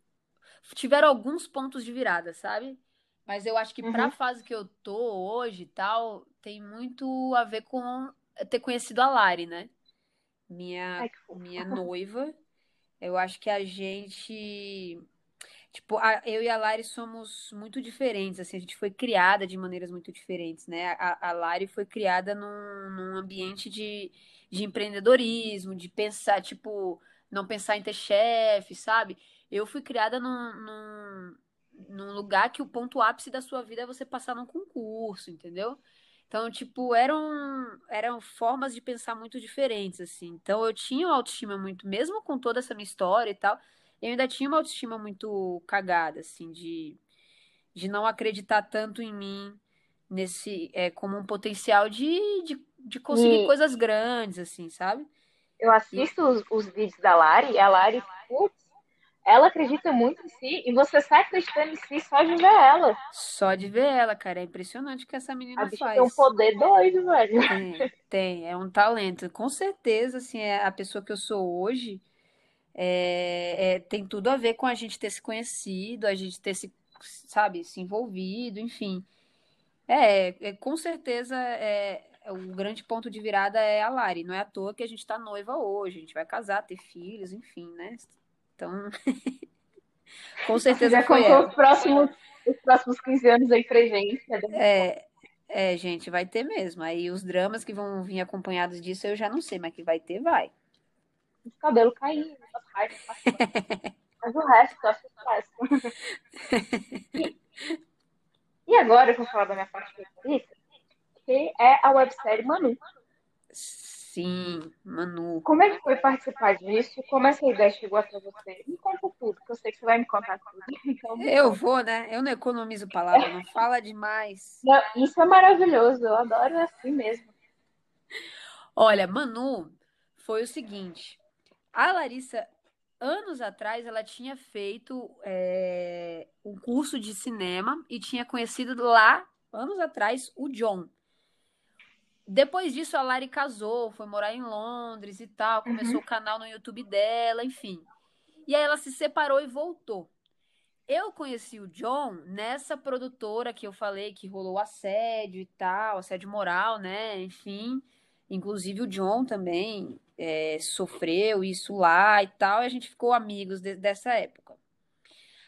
Tiveram alguns pontos de virada, sabe? Mas eu acho que uhum. para a fase que eu tô hoje tal, tem muito a ver com ter conhecido a Lari, né? Minha, Ai, minha noiva. Eu acho que a gente. Tipo, a, eu e a Lari somos muito diferentes, assim, a gente foi criada de maneiras muito diferentes, né? A, a Lari foi criada num, num ambiente de, de empreendedorismo, de pensar, tipo, não pensar em ter chefe, sabe? Eu fui criada num, num, num lugar que o ponto ápice da sua vida é você passar num concurso, entendeu? Então, tipo, eram, eram formas de pensar muito diferentes, assim. Então, eu tinha uma autoestima muito, mesmo com toda essa minha história e tal, eu ainda tinha uma autoestima muito cagada, assim, de, de não acreditar tanto em mim nesse, é, como um potencial de, de, de conseguir e... coisas grandes, assim, sabe? Eu assisto e... os, os, vídeos da Lari, e a Lari, putz, ela acredita muito em si e você sai acreditando em si só de ver ela. Só de ver ela, cara. É impressionante o que essa menina A bicha faz. tem um poder doido, velho. Tem, tem, é um talento. Com certeza, assim, é a pessoa que eu sou hoje é, é, tem tudo a ver com a gente ter se conhecido, a gente ter se, sabe, se envolvido, enfim. É, é, com certeza é, o grande ponto de virada é a Lari. Não é à toa que a gente tá noiva hoje, a gente vai casar, ter filhos, enfim, né? Então, com certeza Já foi contou ela. os próximos, os próximos 15 anos aí pra gente. né? É, é, gente, vai ter mesmo. Aí os dramas que vão vir acompanhados disso eu já não sei, mas que vai ter, vai. Os cabelos caindo, as passando. Mas o resto, eu acho que e, e agora eu vou falar da minha parte favorita, que é a websérie Manu. Sim, Manu. Como é que foi participar disso? Como essa ideia chegou até você? Me conta tudo, que eu sei que você vai me contar tudo. Então, Eu vou, né? Eu não economizo palavra, não fala demais. Não, Isso é maravilhoso, eu adoro assim mesmo. Olha, Manu foi o seguinte. A Larissa, anos atrás, ela tinha feito é, um curso de cinema e tinha conhecido lá, anos atrás, o John. Depois disso, a Lari casou, foi morar em Londres e tal, começou o canal no YouTube dela, enfim. E aí ela se separou e voltou. Eu conheci o John nessa produtora que eu falei que rolou assédio e tal, assédio moral, né? Enfim. Inclusive o John também é, sofreu isso lá e tal, e a gente ficou amigos de- dessa época.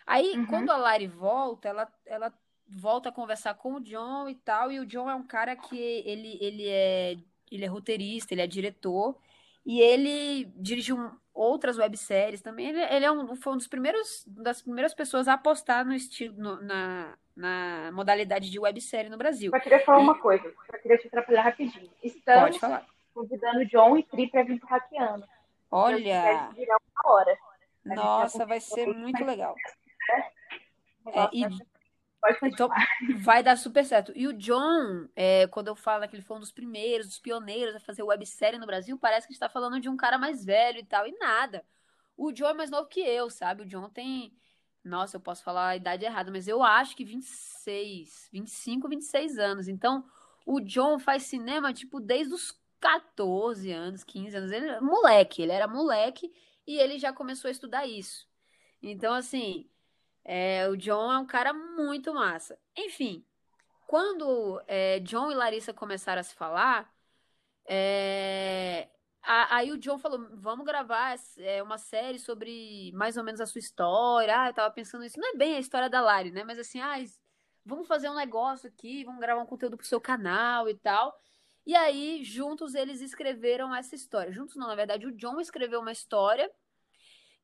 Aí, Uhum. quando a Lari volta, ela, ela volta a conversar com o John e tal, e o John é um cara que ele, ele é, ele é roteirista, ele é diretor, e ele dirigiu um- outras webséries também. Ele, ele é um, foi um dos primeiros, das primeiras pessoas a apostar no estilo, no- na, na modalidade de websérie no Brasil. Só queria falar E uma coisa, só queria te atrapalhar rapidinho. Estamos convidando o John e Pri pra vir pro Hackeando. Olha, virar uma hora. Nossa, vai ser muito legal. o É, e pode Então, vai dar super certo. E o John, é, quando eu falo que ele foi um dos primeiros, dos pioneiros a fazer websérie no Brasil, parece que a gente tá falando de um cara mais velho e tal. E nada. O John é mais novo que eu, sabe? O John tem. Nossa, eu posso falar a idade errada, mas eu acho que 26, 25, 26 anos. Então, o John faz cinema, tipo, desde os 14 anos, 15 anos. Ele é moleque, ele era moleque e ele já começou a estudar isso. Então, assim. É, o John é um cara muito massa. Enfim, quando é, John e Larissa começaram a se falar, é, a- aí o John falou: Vamos gravar é, uma série sobre mais ou menos a sua história. Ah, eu tava pensando isso. Não é bem a história da Lari, né? Mas assim, ah, vamos fazer um negócio aqui, vamos gravar um conteúdo pro seu canal e tal. E aí, juntos, eles escreveram essa história. Juntos, não, na verdade, o John escreveu uma história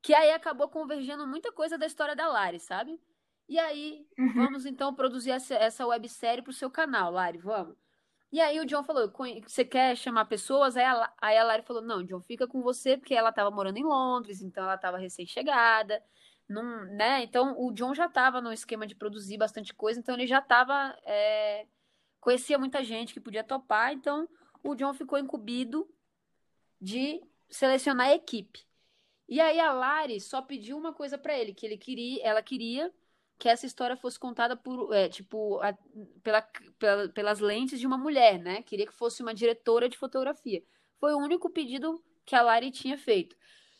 que aí acabou convergendo muita coisa da história da Lari, sabe? E aí, Uhum. vamos então produzir essa, essa websérie pro seu canal, Lari, vamos. E aí o John falou, "Conhe- você quer chamar pessoas? Aí a, aí a Lari falou, não, John, fica com você, porque ela tava morando em Londres, então ela tava recém-chegada, não, né? Então o John já tava no esquema de produzir bastante coisa, então ele já tava, é, conhecia muita gente que podia topar, então o John ficou incumbido de selecionar a equipe. E aí a Lari só pediu uma coisa pra ele, que ele queria, ela queria que essa história fosse contada por, é, tipo, a- pela, pela- pelas lentes de uma mulher, né? Queria que fosse uma diretora de fotografia. Foi o único pedido que a Lari tinha feito.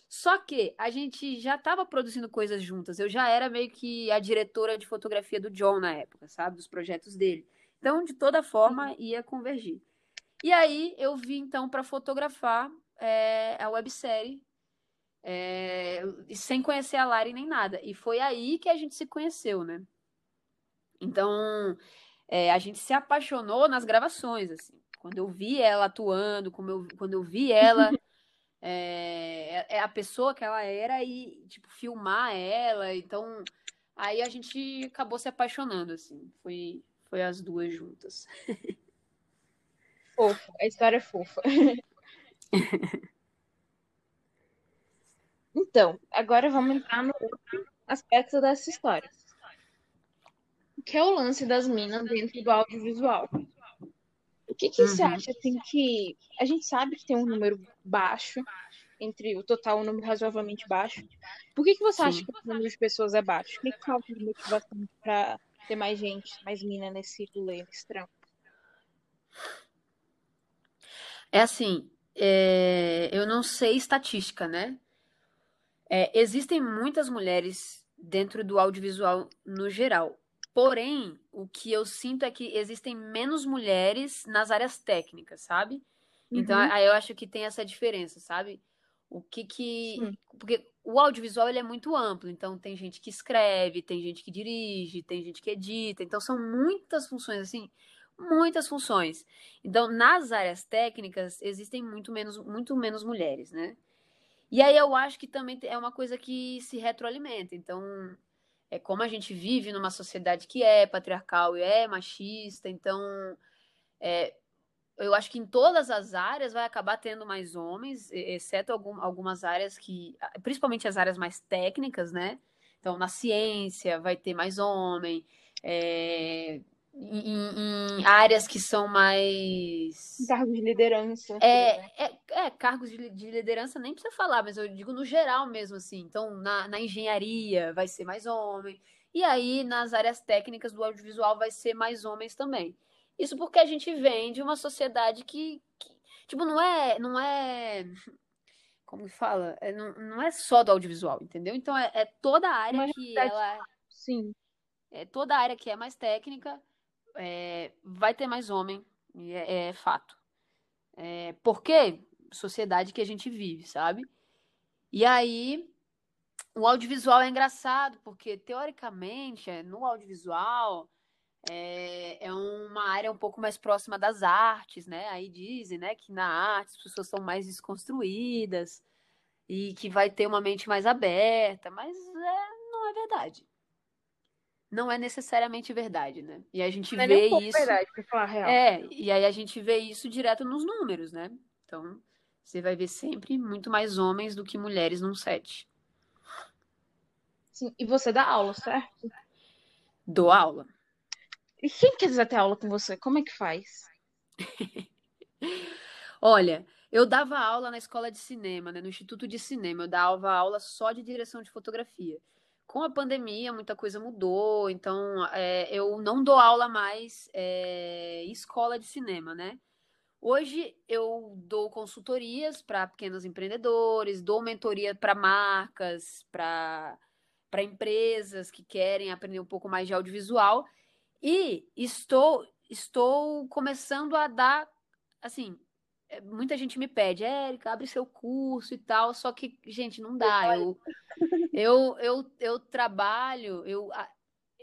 Só que a gente já estava produzindo coisas juntas. Eu já era meio que a diretora de fotografia do John na época, sabe? Dos projetos dele. Então, de toda forma, ia convergir. E aí eu vim então para fotografar é, a websérie é, sem conhecer a Lari nem nada. E foi aí que a gente se conheceu, né? Então, é, a gente se apaixonou nas gravações, assim. Quando eu vi ela atuando, eu, quando eu vi ela, é, é a pessoa que ela era e, tipo, filmar ela. Então, aí a gente acabou se apaixonando, assim. Foi, foi as duas juntas. Fofa, a história é fofa. Então, agora vamos entrar no outro aspecto dessa história. Que é o lance das minas dentro do audiovisual. O que que você Uhum. acha assim que a gente sabe que tem um número baixo entre o total um número razoavelmente baixo. Por que, que você Sim. acha que o número de pessoas é baixo? O que, que falta de motivação para ter mais gente, mais mina nesse rolê, nesse trampo? É assim, é, eu não sei estatística, né? É, existem muitas mulheres dentro do audiovisual no geral. Porém, o que eu sinto é que existem menos mulheres nas áreas técnicas, sabe? Então, Uhum. aí eu acho que tem essa diferença, sabe? O que que... Sim. Porque o audiovisual, ele é muito amplo. Então, tem gente que escreve, tem gente que dirige, tem gente que edita. Então, são muitas funções, assim, muitas funções. Então, nas áreas técnicas, existem muito menos, muito menos mulheres, né? E aí eu acho que também é uma coisa que se retroalimenta. Então, é como a gente vive numa sociedade que é patriarcal e é machista, então é, eu acho que em todas as áreas vai acabar tendo mais homens, exceto algum, algumas áreas que, principalmente as áreas mais técnicas, né? Então, na ciência vai ter mais homem, é, em, em- áreas que são mais Cargos de liderança. é, é, é, cargos de, de liderança nem precisa falar, mas eu digo no geral mesmo, assim. Então, na, na engenharia vai ser mais homem. E aí, nas áreas técnicas do audiovisual vai ser mais homens também. Isso porque a gente vem de uma sociedade que, que, tipo, não é, não é, como fala? É, não, não é só do audiovisual, entendeu? Então, é, é toda a área Uma que ela Sim. é, toda a área que é mais técnica é, vai ter mais homem, é, é fato. É, por quê? Sociedade que a gente vive, sabe? E aí, o audiovisual é engraçado, porque teoricamente, é, no audiovisual, é, é uma área um pouco mais próxima das artes, né? Aí dizem, né, que na arte as pessoas são mais desconstruídas e que vai ter uma mente mais aberta, mas é, não é verdade. Não é necessariamente verdade, né? E a gente Não é nem vê um pouco isso. verdade, pra falar a real. É, e aí a gente vê isso direto nos números, né? Então, você vai ver sempre muito mais homens do que mulheres num set. Sim. E você dá aula, certo? Dou aula. E quem quiser ter aula com você, como é que faz? Olha, eu dava aula na escola de cinema, né, no Instituto de Cinema. Eu dava aula só de direção de fotografia. Com a pandemia, muita coisa mudou, então é, eu não dou aula mais é, escola de cinema, né? Hoje eu dou consultorias para pequenos empreendedores, dou mentoria para marcas, para empresas que querem aprender um pouco mais de audiovisual e estou estou começando a dar assim, muita gente me pede, Érica, abre seu curso e tal, só que, gente, não dá. Eu, eu, eu, eu trabalho, eu, a,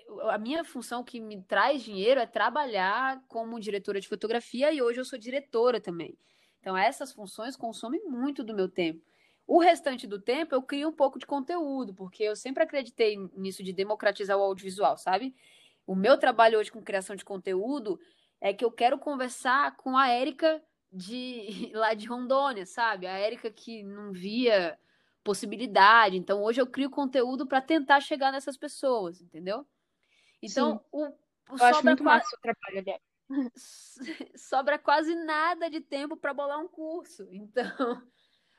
eu- a minha função que me traz dinheiro é trabalhar como diretora de fotografia e hoje eu sou diretora também. Então, essas funções consomem muito do meu tempo. O restante do tempo eu crio um pouco de conteúdo, porque eu sempre acreditei nisso de democratizar o audiovisual, sabe? O meu trabalho hoje com criação de conteúdo é que eu quero conversar com a Érica de lá de Rondônia, sabe? A Érica que não via possibilidade. Então, hoje eu crio conteúdo para tentar chegar nessas pessoas, entendeu? Então, o, o Eu acho sobra muito qua- massa o seu trabalho, aliás. sobra quase nada de tempo para bolar um curso. Então,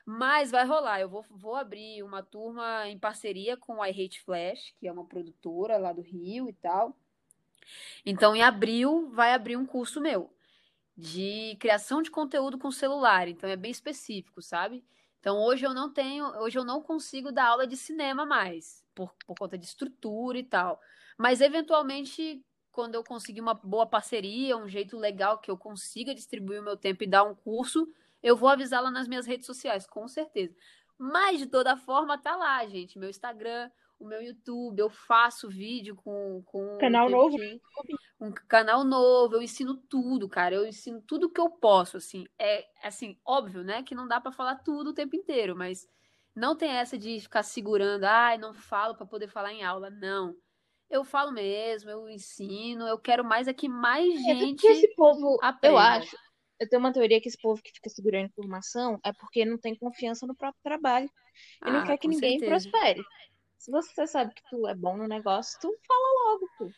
mas vai rolar. Eu vou, vou abrir uma turma em parceria com a I Hate Flash, que é uma produtora lá do Rio e tal. Então, em abril, vai abrir um curso meu de criação de conteúdo com celular. Então, é bem específico, sabe? Então, hoje eu não tenho, hoje eu não consigo dar aula de cinema mais, por, por conta de estrutura e tal. Mas, eventualmente, quando eu conseguir uma boa parceria, um jeito legal que eu consiga distribuir o meu tempo e dar um curso, eu vou avisá-la nas minhas redes sociais, com certeza. Mas, de toda forma, tá lá, gente. Meu Instagram, o meu YouTube, eu faço vídeo com, com Canal um novo, tempinho. Um canal novo, eu ensino tudo, cara. Eu ensino tudo que eu posso, assim. É, assim, óbvio, né, que não dá pra falar tudo o tempo inteiro, mas não tem essa de ficar segurando, ai, não falo pra poder falar em aula. Não. Eu falo mesmo, eu ensino, eu quero mais é que mais É gente porque esse povo, eu aprenda. acho, eu tenho uma teoria que esse povo que fica segurando informação é porque não tem confiança no próprio trabalho e não Ah, quer que ninguém certeza. prospere. Se você sabe que tu é bom no negócio, tu fala logo.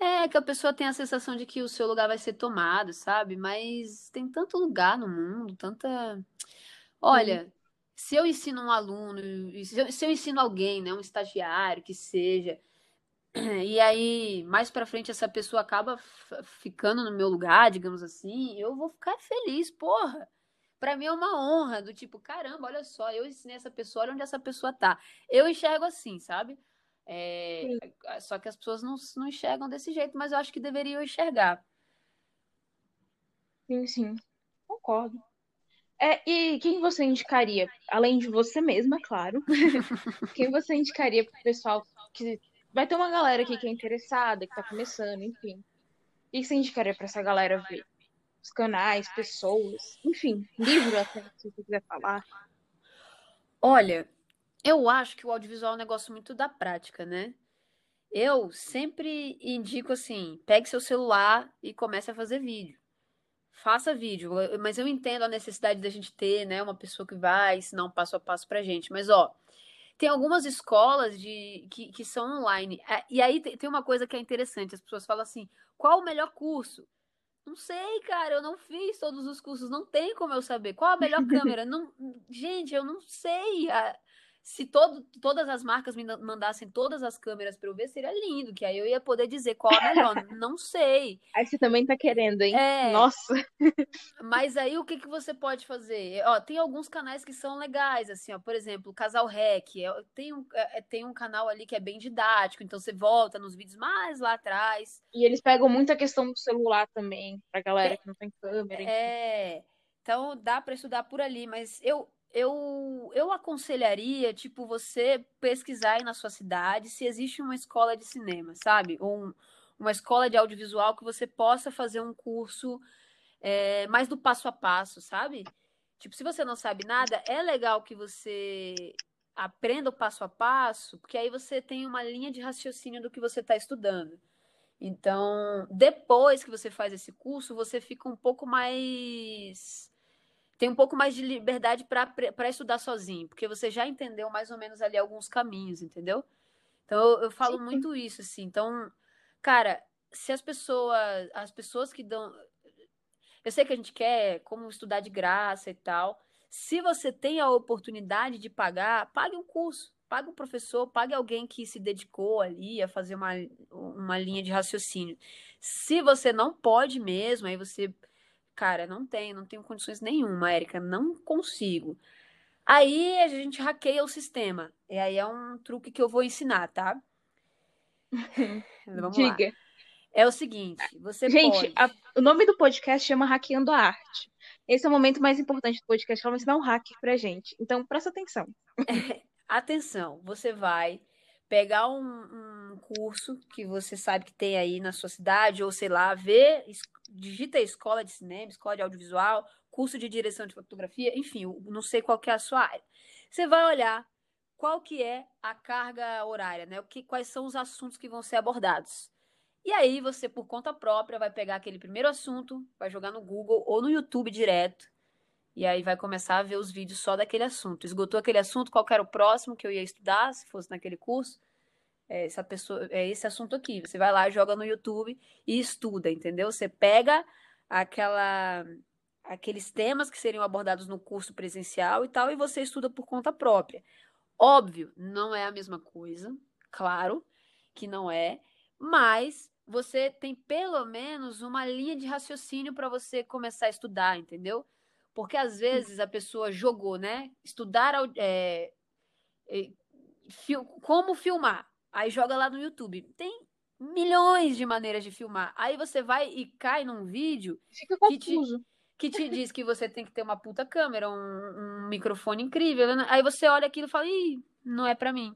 É que a pessoa tem a sensação de que o seu lugar vai ser tomado, sabe? Mas tem tanto lugar no mundo, tanta. Olha, se eu ensino um aluno, se eu, se eu ensino alguém, né, um estagiário que seja, e aí mais para frente essa pessoa acaba ficando no meu lugar, digamos assim, eu vou ficar feliz, porra. Para mim é uma honra do tipo, caramba, olha só, eu ensinei essa pessoa, olha onde essa pessoa tá. Eu enxergo assim, sabe? É, só que as pessoas não, não enxergam desse jeito, mas eu acho que deveriam enxergar. Sim, sim. Concordo. É, e quem você indicaria, além de você mesma, claro, quem você indicaria para o pessoal que vai ter uma galera aqui que é interessada, que está começando, enfim. O que você indicaria para essa galera ver? Os canais, pessoas, enfim, livro até, se você quiser falar. Olha, eu acho que o audiovisual é um negócio muito da prática, né? Eu sempre indico assim: pegue seu celular e comece a fazer vídeo faça vídeo. Mas eu entendo a necessidade da gente ter, né, uma pessoa que vai ensinar um passo a passo pra gente. Mas, ó, tem algumas escolas de que, que são online. É, e aí tem uma coisa que é interessante: as pessoas falam assim, qual o melhor curso? Não sei, cara, eu não fiz todos os cursos, não tem como eu saber. Qual a melhor câmera? Não, gente, eu não sei se todo, todas as marcas me mandassem todas as câmeras para eu ver, seria lindo, que aí eu ia poder dizer qual a melhor. não sei. Aí você também tá querendo, hein? É, Nossa. Mas aí o que, que você pode fazer? Ó, tem alguns canais que são legais, assim, ó, por exemplo, o Casal Rec. É, tem, um, é, é, tem um canal ali que é bem didático, então você volta nos vídeos mais lá atrás. E eles pegam muita questão do celular também, pra galera que não tem câmera. É. Enfim. Então dá para estudar por ali, mas eu eu, eu aconselharia, tipo, você pesquisar aí na sua cidade se existe uma escola de cinema, sabe? Ou um, uma escola de audiovisual que você possa fazer um curso é, mais do passo a passo, sabe? Tipo, se você não sabe nada, é legal que você aprenda o passo a passo, porque aí você tem uma linha de raciocínio do que você está estudando. Então, depois que você faz esse curso, você fica um pouco mais tem um pouco mais de liberdade para estudar sozinho, porque você já entendeu mais ou menos ali alguns caminhos, entendeu? Então eu, eu falo Sim. muito isso, assim. Então, cara, se as pessoas, as pessoas que dão. Eu sei que a gente quer como estudar de graça e tal. Se você tem a oportunidade de pagar, pague um curso, pague um professor, pague alguém que se dedicou ali a fazer uma, uma linha de raciocínio. Se você não pode mesmo, aí você Cara, não tenho, não tenho condições nenhuma, Érica, não consigo. Aí a gente hackeia o sistema. E aí é um truque que eu vou ensinar, tá? Vamos Diga. Lá. É o seguinte, você Gente, a, o nome do podcast chama Hackeando a Arte. Esse é o momento mais importante do podcast, ela vai ensinar um hack pra gente. Então, presta atenção. atenção, você vai pegar um, um, curso que você sabe que tem aí na sua cidade, ou sei lá, ver digita escola de cinema, escola de audiovisual, curso de direção de fotografia, enfim, não sei qual que é a sua área. Você vai olhar qual que é a carga horária, né? O que, quais são os assuntos que vão ser abordados. E aí você, por conta própria, vai pegar aquele primeiro assunto, vai jogar no Google ou no YouTube direto, e aí vai começar a ver os vídeos só daquele assunto. Esgotou aquele assunto, qual era o próximo que eu ia estudar, se fosse naquele curso? é essa pessoa, é esse assunto aqui. Você vai lá, joga no YouTube e estuda, entendeu? Você pega aquela aqueles temas que seriam abordados no curso presencial e tal e você estuda por conta própria. Óbvio, não é a mesma coisa, claro que não é, mas você tem pelo menos uma linha de raciocínio para você começar a estudar, entendeu? Porque às vezes a pessoa jogou, né? Estudar é, é, como filmar. Aí joga lá no YouTube. Tem milhões de maneiras de filmar. Aí você vai e cai num vídeo Fica confuso. Que te, que te diz que você tem que ter uma puta câmera, um, um microfone incrível. Né? Aí você olha aquilo e fala, ih, não é para mim.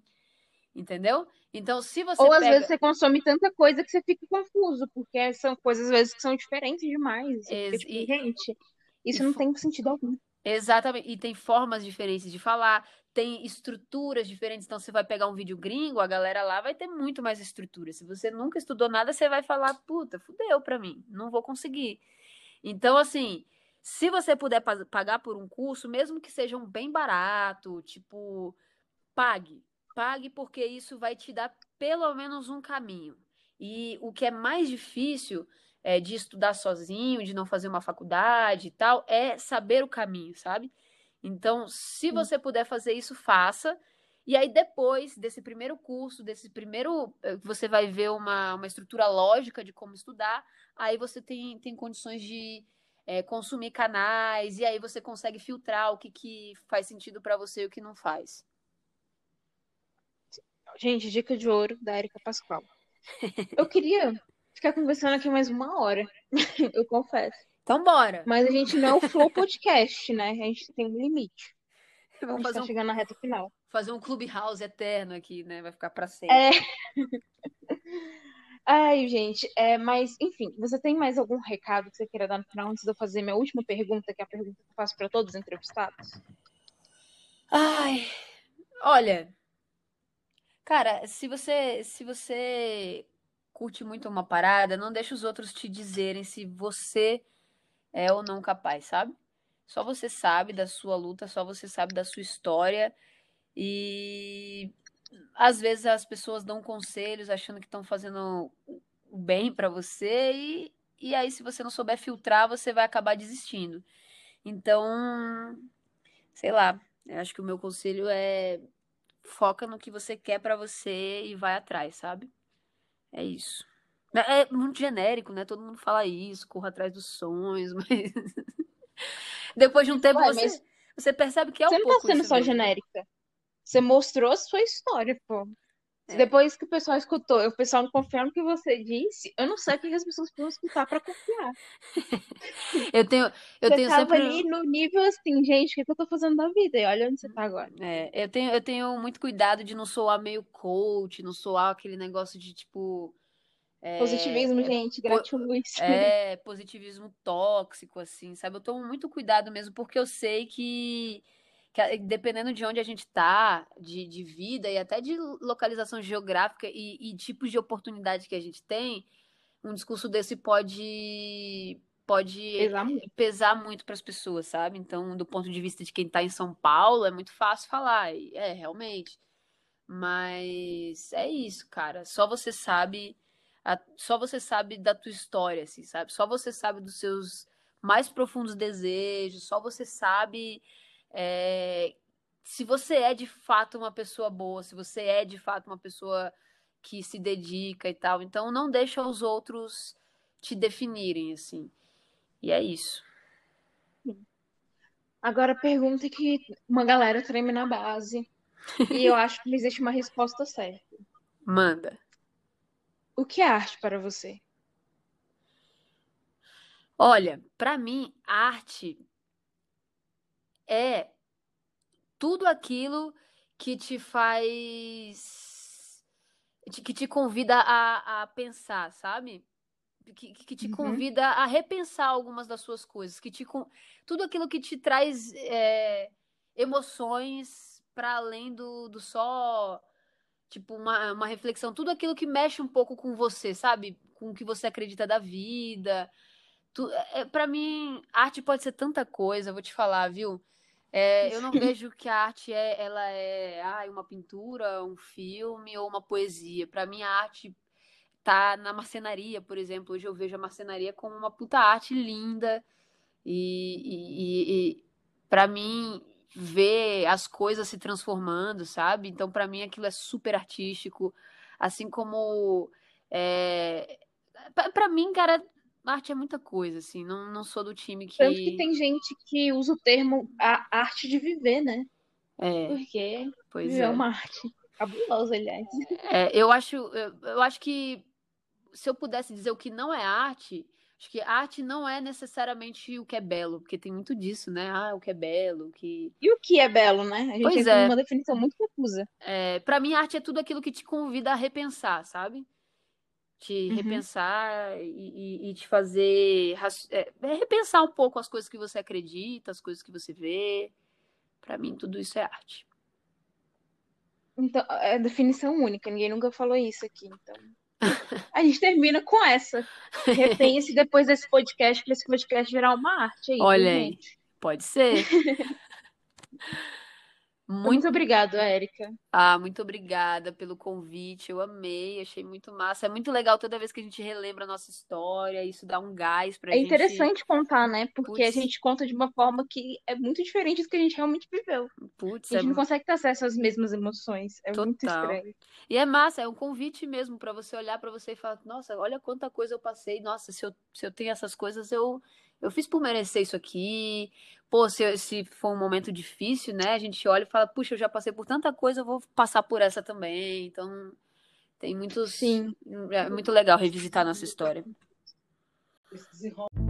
Entendeu? Então, se você. Ou às vezes você consome tanta coisa que você fica confuso, porque são coisas, às vezes, que são diferentes demais. Ex tipo, e... gente, isso e não tem sentido algum. Exatamente. E tem formas diferentes de falar, tem estruturas diferentes. Então, você vai pegar um vídeo gringo, a galera lá vai ter muito mais estrutura. Se você nunca estudou nada, você vai falar, puta, fudeu pra mim, não vou conseguir. Então, assim, se você puder pagar por um curso, mesmo que seja um bem barato, tipo, pague. Pague porque isso vai te dar pelo menos um caminho. E o que é mais difícil é, de estudar sozinho, de não fazer uma faculdade e tal, é saber o caminho, sabe? Então, se você puder fazer isso, faça. E aí, depois desse primeiro curso, desse primeiro. Eh, você vai ver uma, uma estrutura lógica de como estudar. Aí você tem, tem condições de é, consumir canais. E aí você consegue filtrar o que, que faz sentido para você e o que não faz. Gente, dica de ouro da Erika Pascoal. Eu queria ficar conversando aqui mais uma hora, eu confesso. Então, bora. Mas a gente não é o Flow Podcast, né? A gente tem um limite. Vamos fazer tá um, chegando na reta final. fazer um Clubhouse eterno aqui, né? Vai ficar para sempre. É. Ai, gente, é, mas enfim, você tem mais algum recado que você queira dar no final antes de eu fazer minha última pergunta, que é a pergunta que eu faço para todos os entrevistados? Ai, olha, cara, se você se você curte muito uma parada, não deixa os outros te dizerem se você é ou não capaz, sabe? Só você sabe da sua luta, só você sabe da sua história e às vezes as pessoas dão conselhos achando que estão fazendo o bem para você e, e aí se você não souber filtrar, você vai acabar desistindo. Então, sei lá, eu acho que o meu conselho é foca no que você quer para você e vai atrás, sabe? É isso. É, é muito genérico, né? Todo mundo fala isso, corra atrás dos sonhos, mas depois de um tempo Ué, você, você percebe que é você um não tá pouco sendo só mesmo. genérica. Você mostrou a sua história, pô. É. Depois que o pessoal escutou, o pessoal não confiar no que você disse, eu não sei o que as pessoas vão escutar pra confiar. Eu tenho, eu Você tenho tava sempre ali no nível assim, gente, o que que eu tô fazendo da vida? E olha onde você tá agora. É, eu tenho, eu tenho muito cuidado de não soar meio coach, não soar aquele negócio de tipo. é, Positivismo, é, gente, gratiluz. é, positivismo tóxico, assim, sabe? Eu tomo muito cuidado mesmo, porque eu sei que, que a- dependendo de onde a gente tá, de, de vida e até de localização geográfica e, e tipos de oportunidade que a gente tem, um discurso desse pode, pode Pesar muito. pesar muito para as pessoas, sabe? Então, do ponto de vista de quem tá em São Paulo, é muito fácil falar, é, realmente. Mas é isso, cara. Só você sabe, a- só você sabe da tua história, assim, sabe? Só você sabe dos seus mais profundos desejos, só você sabe é, se você é de fato uma pessoa boa, se você é de fato uma pessoa que se dedica e tal. Então, não deixa os outros te definirem, assim. E é isso. Agora, pergunta que uma galera treme na base. E eu acho que existe uma resposta certa. Manda. O que é arte para você? Olha, pra mim, arte é tudo aquilo que te faz. que te convida a, a pensar, sabe? Que, que te Uhum. convida a repensar algumas das suas coisas. Que te, tudo aquilo que te traz é, emoções para além do, do só. Tipo, uma, uma reflexão. Tudo aquilo que mexe um pouco com você, sabe? Com o que você acredita da vida. Tu, é, para mim, arte pode ser tanta coisa, vou te falar, viu? É, eu não vejo que a arte é, ela é ai, uma pintura, um filme ou uma poesia. Para mim, a arte tá na marcenaria, por exemplo. Hoje eu vejo a marcenaria como uma puta arte linda. E, e, e para mim, ver as coisas se transformando, sabe? Então, para mim, aquilo é super artístico. Assim como. É... Para mim, cara, arte é muita coisa, assim. Não, não sou do time que. Tanto que tem gente que usa o termo a arte de viver, né? É, Porque pois viver é é. uma arte cabulosa, aliás. É, eu acho, eu, eu acho que se eu pudesse dizer o que não é arte, acho que arte não é necessariamente o que é belo, porque tem muito disso, né? Ah, o que é belo, o que. E o que é belo, né? A gente Pois entra é. numa definição muito confusa. É, para mim, arte é tudo aquilo que te convida a repensar, sabe? Te Uhum. repensar e, e- te fazer é, é repensar um pouco as coisas que você acredita, as coisas que você vê. Pra mim, tudo isso é arte. Então, é definição única, ninguém nunca falou isso aqui, então. A gente termina com essa. Repense depois desse podcast, para esse podcast virar uma arte aí, Olha aí. gente? Pode ser. Muito, Muito, obrigado, Érica. ah, muito obrigada pelo convite. Eu amei, achei muito massa. É muito legal toda vez que a gente relembra a nossa história, isso dá um gás pra É gente. interessante contar, né? Porque a Putz, gente conta de uma forma que é muito diferente do que a gente realmente viveu. putz, A é gente não consegue ter acesso às mesmas emoções. É muito total. estranho. E é massa, é um convite mesmo pra você olhar pra você e falar, nossa, olha quanta coisa eu passei. Nossa, se eu, se eu tenho essas coisas, eu, eu fiz por merecer isso aqui. Pô, se, se for um momento difícil, né? A gente olha e fala, puxa, eu já passei por tanta coisa, eu vou passar por essa também. Então, tem muitos. Sim. É muito legal revisitar a nossa história. Esse desenrola.